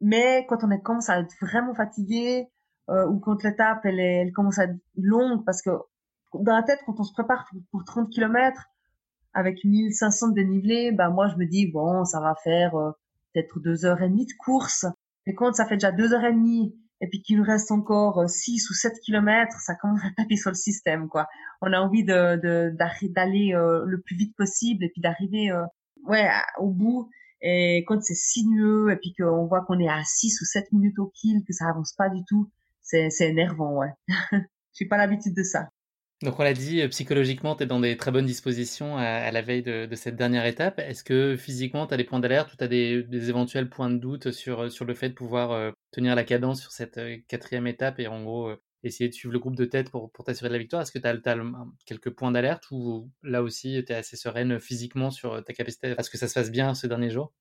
mais quand on est, commence à être vraiment fatigué euh, ou quand l'étape elle, elle commence à être longue, parce que dans la tête, quand on se prépare pour, 30 km avec 1500 de dénivelé, ben moi je me dis bon, ça va faire euh, peut-être deux heures et demie de course. Mais quand ça fait déjà deux heures et demie et puis qu'il nous reste encore 6 euh, ou 7 kilomètres, ça commence à taper sur le système quoi. On a envie de d'aller euh, le plus vite possible et puis d'arriver euh, ouais au bout et quand c'est sinueux et puis qu'on voit qu'on est à 6 ou 7 minutes au kill, que ça avance pas du tout, c'est, énervant, ouais. [laughs] J'ai pas l'habitude de ça. Donc on l'a dit, euh, psychologiquement, tu es dans des très bonnes dispositions à, la veille de, cette dernière étape. Est-ce que physiquement, tu as des points d'alerte ou tu as des, des, éventuels points de doute sur, sur le fait de pouvoir euh, tenir la cadence sur cette euh, quatrième étape et en gros essayer de suivre le groupe de tête pour, pour t'assurer de la victoire? Est-ce que tu as, quelques points d'alerte ou là aussi tu es assez sereine physiquement sur ta capacité à ce que ça se fasse bien ce dernier jour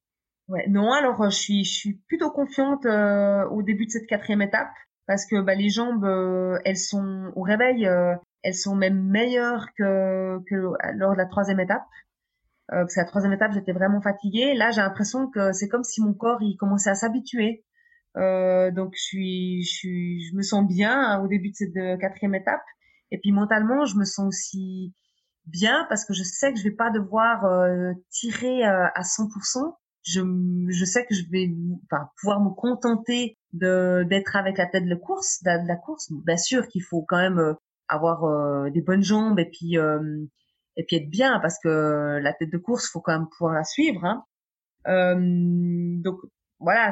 Ouais, non, alors euh, je suis, je suis plutôt confiante euh, au début de cette quatrième étape parce que bah, les jambes, euh, elles sont au réveil, elles sont même meilleures que, que lors de la troisième étape. parce que la troisième étape, j'étais vraiment fatiguée. Là, j'ai l'impression que c'est comme si mon corps il commençait à s'habituer. Donc je suis, je suis, je me sens bien hein, au début de cette quatrième étape. Et puis mentalement, je me sens aussi bien parce que je sais que je vais pas devoir tirer à 100% je, je sais que je vais enfin, pouvoir me contenter de d'être avec la tête de la course, de, la course. Bien sûr qu'il faut quand même euh, avoir euh, des bonnes jambes et puis euh, et puis être bien parce que la tête de course, faut quand même pouvoir la suivre. Hein. donc voilà,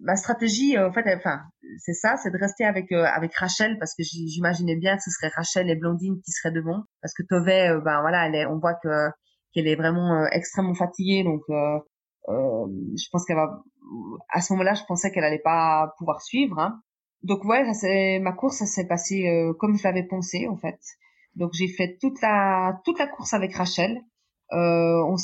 ma stratégie, en fait, enfin, c'est ça, c'est de rester avec avec Rachel parce que j'imaginais bien que ce serait Rachel et Blondine qui seraient devant. Parce que Tove, ben voilà, elle est, on voit que qu'elle est vraiment extrêmement fatiguée, donc euh, je pense qu'elle va à ce moment-là je pensais qu'elle allait pas pouvoir suivre hein. donc ouais ça ma course ça s'est passé euh, comme je l'avais pensé en fait. Donc j'ai fait toute la toute la course avec Rachel. Euh, on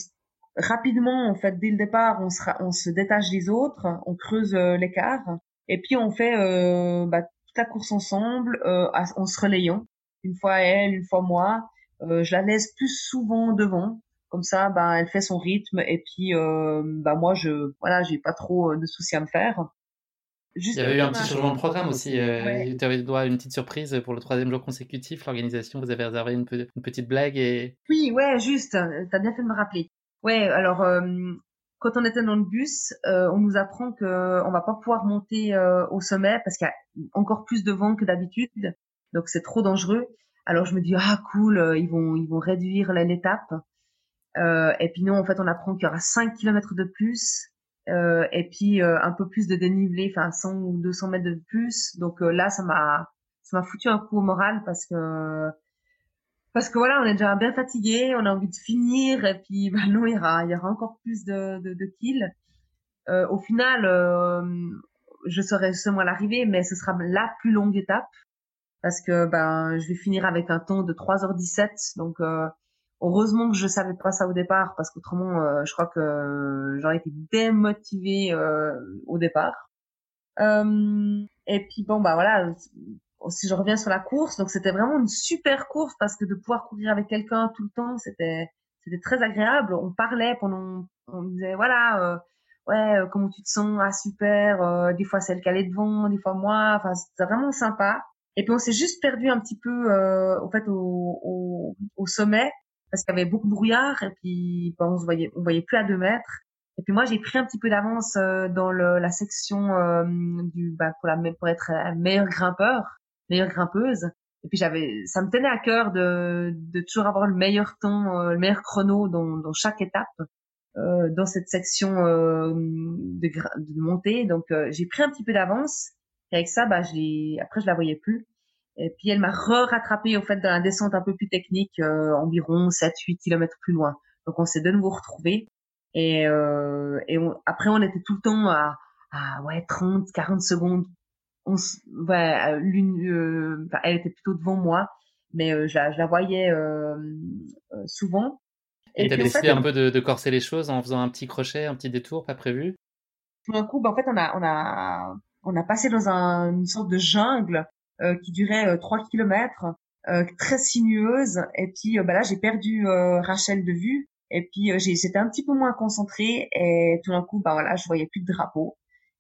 rapidement en fait dès le départ on se on se détache des autres on creuse euh, l'écart et puis on fait euh, bah, toute la course ensemble en se relayant une fois elle une fois moi je la laisse plus souvent devant comme ça, ben, elle fait son rythme et puis euh, ben, moi, je voilà, j'ai pas trop euh, de soucis à me faire. Juste Il y avait eu un petit changement de programme aussi. Euh, Tu avais droit à une petite surprise pour le troisième jour consécutif. L'organisation, vous avez réservé une, une, petite blague et. Oui, ouais, juste. T'as bien fait de me rappeler. Ouais, alors euh, quand on était dans le bus, euh, on nous apprend que on va pas pouvoir monter au sommet parce qu'il y a encore plus de vent que d'habitude, donc c'est trop dangereux. Alors je me dis ah cool, ils vont ils vont réduire l'étape. Euh, et puis nous, en fait, on apprend qu'il y aura 5 km de plus. Euh, et puis euh, un peu plus de dénivelé, enfin 100 ou 200 mètres de plus. Donc euh, là, ça m'a ça m'a foutu un coup au moral parce que parce que voilà, on est déjà bien fatigué, on a envie de finir et puis [laughs] bah non, il y aura il y aura encore plus de de, de kills. Euh, au final, je serai seulement à l'arrivée, mais ce sera la plus longue étape parce que ben je vais finir avec un temps de 3h17, donc Heureusement que je savais pas ça au départ parce qu'autrement, euh, je crois que j'aurais été démotivée euh, au départ. Euh, et puis bon bah voilà, si je reviens sur la course, donc c'était vraiment une super course parce que de pouvoir courir avec quelqu'un tout le temps, c'était c'était très agréable. On parlait pendant, on disait voilà, euh, ouais, comment tu te sens, ah super. des fois c'est le calé devant, des fois moi. Enfin c'était vraiment sympa. Et puis on s'est juste perdu un petit peu euh, au fait au, au, au sommet parce qu'il y avait beaucoup de brouillard et puis ben, on se voyait, on voyait plus à deux mètres. Et puis moi, j'ai pris un petit peu d'avance euh, dans le, la section euh, du, bah, pour, la, pour être meilleur grimpeur, meilleure grimpeuse. Et puis j'avais, ça me tenait à cœur de, de toujours avoir le meilleur temps, euh, le meilleur chrono dans, dans chaque étape, euh, dans cette section de, de montée. Donc j'ai pris un petit peu d'avance. Et avec ça, bah, je après je la voyais plus. Et puis elle m'a re-rattrapé au fait dans la descente un peu plus technique, euh, environ 7-8 kilomètres plus loin. Donc on s'est de nouveau retrouvés. Et, euh, et après on était tout le temps à, à ouais 30, 40 secondes. On, ouais, l'une, euh, elle était plutôt devant moi, mais euh, je, la, je, la, voyais euh, souvent. Et t'as décidé un peu de, de, corser les choses en faisant un petit crochet, un petit détour pas prévu? Tout d'un coup, bah, en fait on a on a on a passé dans un, une sorte de jungle euh, qui durait 3 euh, kilomètres, euh, très sinueuse. Et puis bah là, j'ai perdu Rachel de vue. Et puis j'étais un petit peu moins concentrée et tout d'un coup, bah voilà, je voyais plus de drapeau.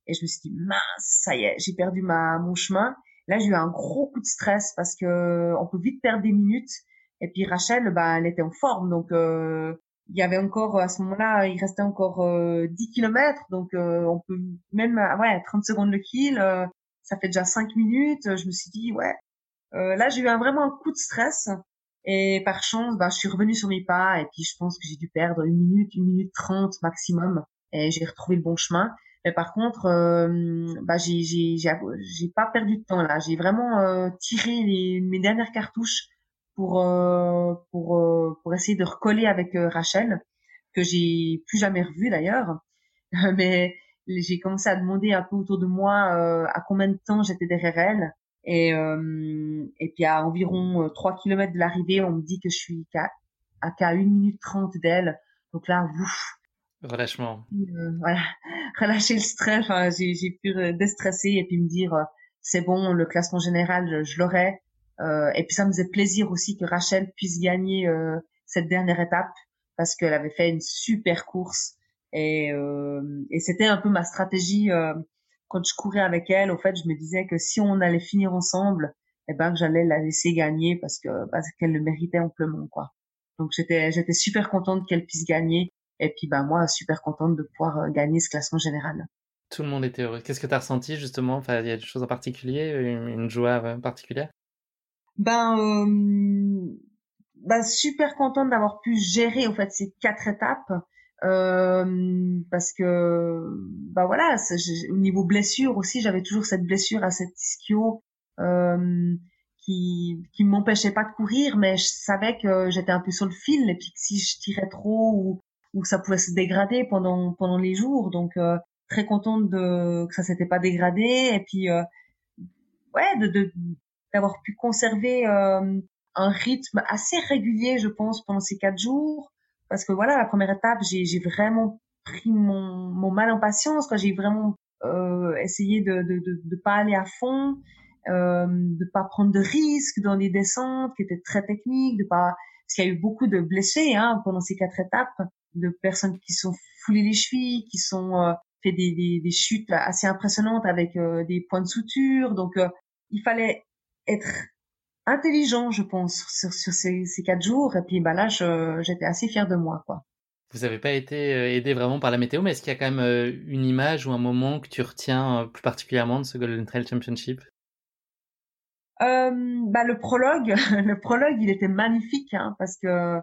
Et je me suis dit mince, ça y est, j'ai perdu ma mon chemin. Là, j'ai eu un gros coup de stress parce que on peut vite perdre des minutes. Et puis Rachel, bah, elle était en forme, donc euh, il y avait encore à ce moment-là, il restait encore euh, 10 kilomètres, donc euh, on peut même ouais 30 secondes le kill ça fait déjà cinq minutes. Je me suis dit, ouais, euh, là, j'ai eu un, vraiment un coup de stress. Et par chance, bah, je suis revenue sur mes pas et puis je pense que j'ai dû perdre une minute, une minute trente maximum et j'ai retrouvé le bon chemin. Mais par contre, euh, bah, j'ai, j'ai, j'ai, pas perdu de temps là. J'ai vraiment euh, tiré les, mes dernières cartouches pour euh, pour euh, pour essayer de recoller avec euh, Rachel que j'ai plus jamais revue d'ailleurs. [laughs] Mais j'ai commencé à demander un peu autour de moi euh, à combien de temps j'étais derrière elle. Et, et puis à environ 3 euh, km de l'arrivée, on me dit que je suis qu'à à qu'à 1 minute 30 d'elle. Donc là, ouf. Relâchement. Euh, [laughs] voilà, relâcher le stress. Enfin, j'ai, pu déstresser et puis me dire c'est bon, le classement général, je, l'aurai. et puis ça me faisait plaisir aussi que Rachel puisse gagner cette dernière étape parce qu'elle avait fait une super course. Et, euh, et c'était un peu ma stratégie euh, quand je courais avec elle. Au fait, je me disais que si on allait finir ensemble, eh ben que j'allais la laisser gagner parce que parce qu'elle le méritait amplement quoi. Donc j'étais j'étais super contente qu'elle puisse gagner et puis bah moi super contente de pouvoir euh, gagner ce classement général. Tout le monde était heureux. Qu'est-ce que tu as ressenti justement? Enfin, il y a des choses en particulier, une, joie euh, particulière? Ben euh, ben super contente d'avoir pu gérer en fait ces quatre étapes euh, parce que bah voilà au niveau blessure aussi j'avais toujours cette blessure à cette ischio euh, qui qui m'empêchait pas de courir mais je savais que j'étais un peu sur le fil et puis que si je tirais trop ou ou ça pouvait se dégrader pendant pendant les jours. Donc euh, très contente de que ça s'était pas dégradé. Et puis euh, ouais de d'avoir pu conserver euh, un rythme assez régulier je pense pendant ces quatre jours. Parce que voilà, la première étape, j'ai, j'ai vraiment pris mon, mon mal en patience, quoi. J'ai vraiment euh, essayé de, de, de, de, pas aller à fond, euh, de pas prendre de risques dans les descentes qui étaient très techniques, de pas, parce qu'il y a eu beaucoup de blessés hein, pendant ces quatre étapes, de personnes qui sont foulées les chevilles, qui sont euh, fait des, des, des, chutes assez impressionnantes avec euh, des points de suture. Donc, euh, il fallait être intelligent, je pense, sur, sur ces, ces, quatre jours. Et puis bah là, j'étais assez fière de moi, quoi. Vous n'avez pas été euh, aidé vraiment par la météo, mais est-ce qu'il y a quand même euh, une image ou un moment que tu retiens euh, plus particulièrement de ce Golden Trail Championship? Euh, bah, le prologue, [laughs] le prologue, il était magnifique hein, parce que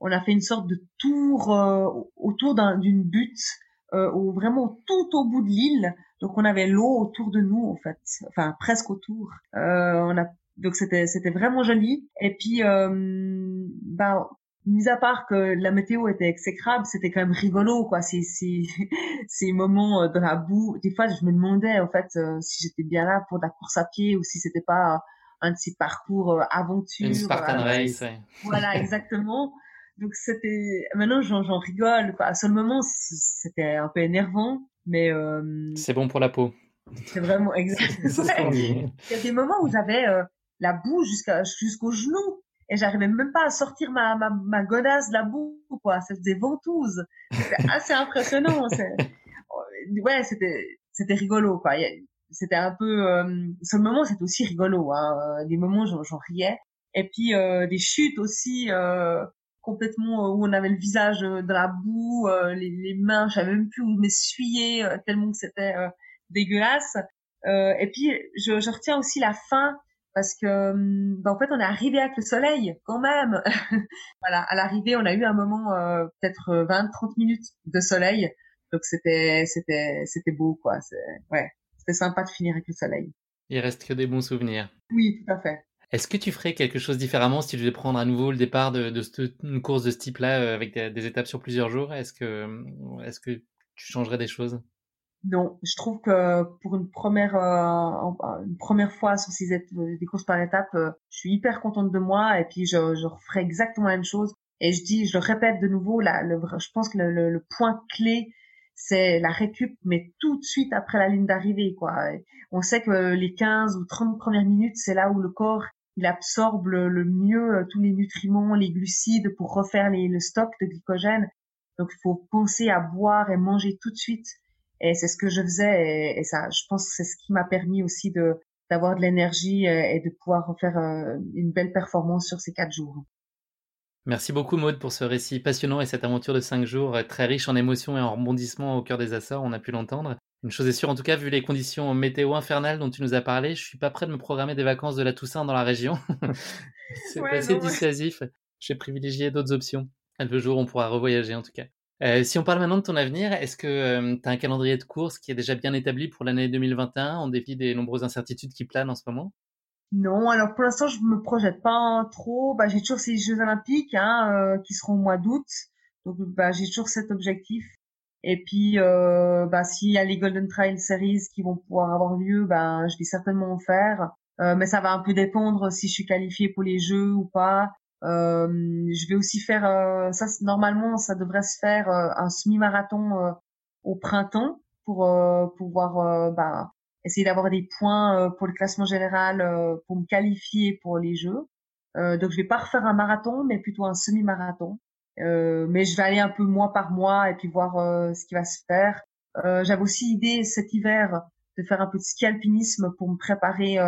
on a fait une sorte de tour euh, autour d'une butte, euh, vraiment tout au bout de l'île. Donc on avait l'eau autour de nous en fait, enfin presque autour. on a donc c'était c'était vraiment joli. Et puis euh, ben mis à part que la météo était exécrable, c'était quand même rigolo quoi. Ces ces [laughs] ces moments euh, dans la boue. Des fois, je me demandais en fait euh, si j'étais bien là pour de la course à pied ou si c'était pas un de ces parcours aventure. Une Spartan Race. Voilà, [laughs] exactement. Donc c'était maintenant j'en rigole quoi. À ce moment c'était un peu énervant, mais euh... c'est bon pour la peau. C'est vraiment [laughs] exact. Il y a des moments où j'avais euh, la boue jusqu'à jusqu'au genou et j'arrivais même pas à sortir ma, ma, ma godasse de la boue quoi. Ça faisait ventouse. C'était [laughs] assez impressionnant. ouais, c'était c'était rigolo quoi. C'était un peu euh, sur le moment c'était aussi rigolo. Hein. Des moments j'en riais et puis euh, des chutes aussi euh, complètement euh, où on avait le visage euh, dans la boue, euh, les, les, mains, je savais même plus où m'essuyer tellement que c'était dégueulasse. et puis je, je, retiens aussi la fin parce que ben, en fait on est arrivé avec le soleil quand même. [laughs] voilà, à l'arrivée on a eu un moment peut-être 20-30 minutes de soleil, donc c'était c'était c'était beau quoi. Ouais, c'était sympa de finir avec le soleil. Il reste que des bons souvenirs. Oui, tout à fait. Est-ce que tu ferais quelque chose différemment si tu devais prendre à nouveau le départ de, de une course de ce type-là euh, avec des, étapes sur plusieurs jours? Est-ce que, euh, est que tu changerais des choses? Non, je trouve que pour une première, euh, une première fois sur ces des courses par étapes, je suis hyper contente de moi et puis je, je referai exactement la même chose. Et je dis, je le répète de nouveau, là, le, je pense que le, le, point clé, c'est la récup, mais tout de suite après la ligne d'arrivée, quoi. On sait que les 15 ou 30 premières minutes, c'est là où le corps il absorbe le, mieux euh, tous les nutriments, les glucides pour refaire le stock de glycogène. Donc, il faut penser à boire et manger tout de suite. Et c'est ce que je faisais. Et, ça, je pense que c'est ce qui m'a permis aussi d'avoir de l'énergie euh, et de pouvoir faire euh, une belle performance sur ces quatre jours. Merci beaucoup Maude pour ce récit passionnant et cette aventure de cinq jours très riche en émotions et en rebondissements au cœur des Açores, on a pu l'entendre. Une chose est sûre, en tout cas, vu les conditions météo infernales dont tu nous as parlé, je suis pas prêt de me programmer des vacances de la Toussaint dans la région. [laughs] c'est pas assez dissuasif. J'ai privilégié d'autres options. Le jour, on pourra revoyager en tout cas. Euh, si on parle maintenant de ton avenir, est-ce que euh, tu as un calendrier de course qui est déjà bien établi pour l'année 2021 en dépit des nombreuses incertitudes qui planent en ce moment? Non, alors pour l'instant, je me projette pas trop. Bah, j'ai toujours ces Jeux Olympiques hein, euh, qui seront au mois d'août. Donc bah, j'ai toujours cet objectif et puis, euh, bah, s'il y a les Golden Trail Series qui vont pouvoir avoir lieu, ben, je vais certainement en faire. Euh, mais ça va un peu dépendre si je suis qualifiée pour les Jeux ou pas. Euh, je vais aussi faire, euh, ça normalement, ça devrait se faire euh, un semi-marathon euh, au printemps pour pouvoir bah, essayer d'avoir des points pour le classement général pour me qualifier pour les Jeux. donc, je vais pas refaire un marathon, mais plutôt un semi-marathon. Euh, mais je vais aller un peu mois par mois et puis voir euh, ce qui va se faire. Euh, J'avais aussi l'idée cet hiver de faire un peu de ski alpinisme pour me préparer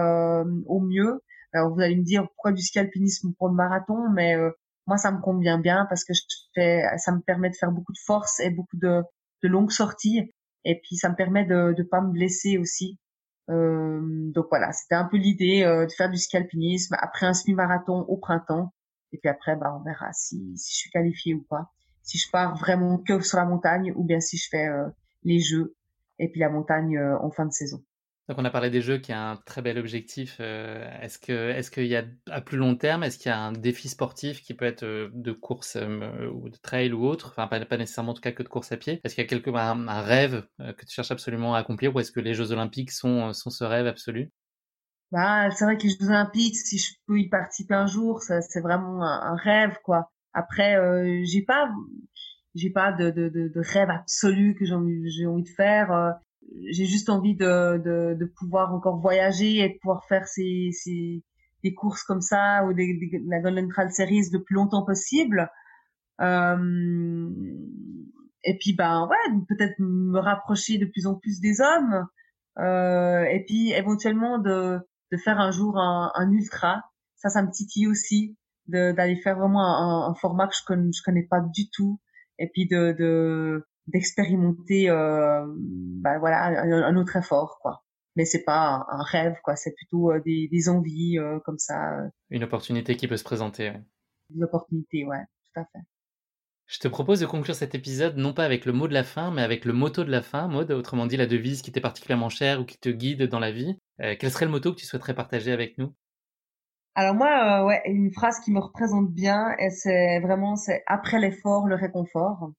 au mieux. Alors vous allez me dire pourquoi du ski alpinisme pour le marathon, mais moi ça me convient bien parce que je fais, ça me permet de faire beaucoup de force et beaucoup de, de longues sorties et puis ça me permet de ne pas me blesser aussi. Euh, donc voilà, c'était un peu l'idée euh, de faire du ski alpinisme après un semi-marathon au printemps et puis après, bah, on verra si, si je suis qualifiée ou pas. Si je pars vraiment que sur la montagne ou bien si je fais euh, les jeux et puis la montagne euh, en fin de saison. Donc on a parlé des jeux qui a un très bel objectif. Euh, est-ce que est-ce qu'il y a à plus long terme, est-ce qu'il y a un défi sportif qui peut être de course ou de trail ou autre, enfin pas, pas, nécessairement en tout cas que de course à pied. Est-ce qu'il y a quelque un, un rêve que tu cherches absolument à accomplir ou est-ce que les Jeux Olympiques sont sont ce rêve absolu? Bah, c'est vrai que les Jeux Olympiques, si je peux y participer un jour, ça, c'est vraiment un, rêve, quoi. Après, euh, j'ai pas, j'ai pas de, de, de, de, rêve absolu que j'ai envie, j'ai envie de faire. Euh, j'ai juste envie de, de, de, pouvoir encore voyager et de pouvoir faire ces, ces des courses comme ça ou des, la Golden Trail Series le plus longtemps possible. Euh, et puis, ben ouais, peut-être me rapprocher de plus en plus des hommes. Euh, et puis éventuellement de de faire un jour un, un ultra. Ça, ça me titille aussi d'aller faire vraiment un, un, format que je connais, je connais pas du tout et puis de d'expérimenter euh, bah, voilà un, autre effort quoi mais c'est pas un, rêve quoi c'est plutôt euh, des, des envies euh, comme ça euh. une opportunité qui peut se présenter ouais. une opportunité ouais tout à fait je te propose de conclure cet épisode non pas avec le mot de la fin, mais avec le motto de la fin, mode, autrement dit la devise qui t'est particulièrement chère ou qui te guide dans la vie. Euh, quel serait le motto que tu souhaiterais partager avec nous? Alors moi, euh, ouais, une phrase qui me représente bien, et c'est vraiment c'est après l'effort le réconfort.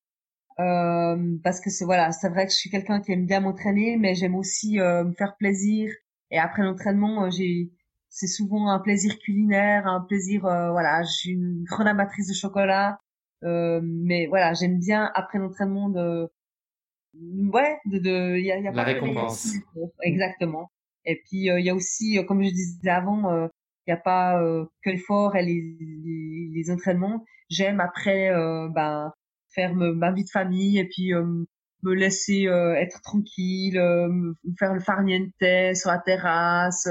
Euh, parce que c'est voilà, c'est vrai que je suis quelqu'un qui aime bien m'entraîner, mais j'aime aussi me faire plaisir. Et après l'entraînement, j'ai c'est souvent un plaisir culinaire, un plaisir voilà, je suis une grande amatrice de chocolat. Mais voilà, j'aime bien après l'entraînement de ouais de de il y a, y a la récompense. exactement. Et puis il y a aussi comme je disais avant il n'y a pas que l'effort et les, les, les entraînements. J'aime après ben faire ma vie de famille et puis me laisser être tranquille faire le farniente sur la terrasse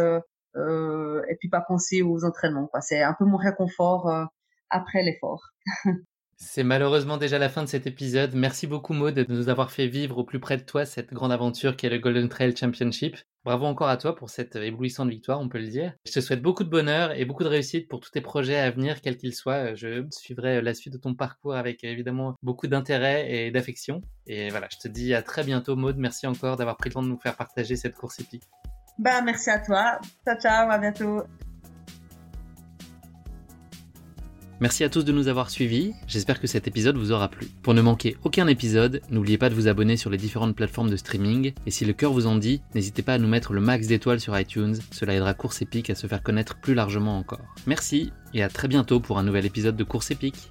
euh, et puis pas penser aux entraînements. C'est un peu mon réconfort euh, après l'effort. [laughs] C'est malheureusement déjà la fin de cet épisode. Merci beaucoup Maud de nous avoir fait vivre au plus près de toi cette grande aventure qu'est le Golden Trail Championship. Bravo encore à toi pour cette éblouissante victoire, on peut le dire. Je te souhaite beaucoup de bonheur et beaucoup de réussite pour tous tes projets à venir, quels qu'ils soient. Je suivrai la suite de ton parcours avec évidemment beaucoup d'intérêt et d'affection. Et voilà, je te dis à très bientôt Maud. Merci encore d'avoir pris le temps de nous faire partager cette course épique. Bah, merci à toi. Ciao, ciao, à bientôt. Merci à tous de nous avoir suivis, j'espère que cet épisode vous aura plu. Pour ne manquer aucun épisode, n'oubliez pas de vous abonner sur les différentes plateformes de streaming, et si le cœur vous en dit, n'hésitez pas à nous mettre le max d'étoiles sur iTunes, cela aidera Course Épique à se faire connaître plus largement encore. Merci, et à très bientôt pour un nouvel épisode de Course Épique.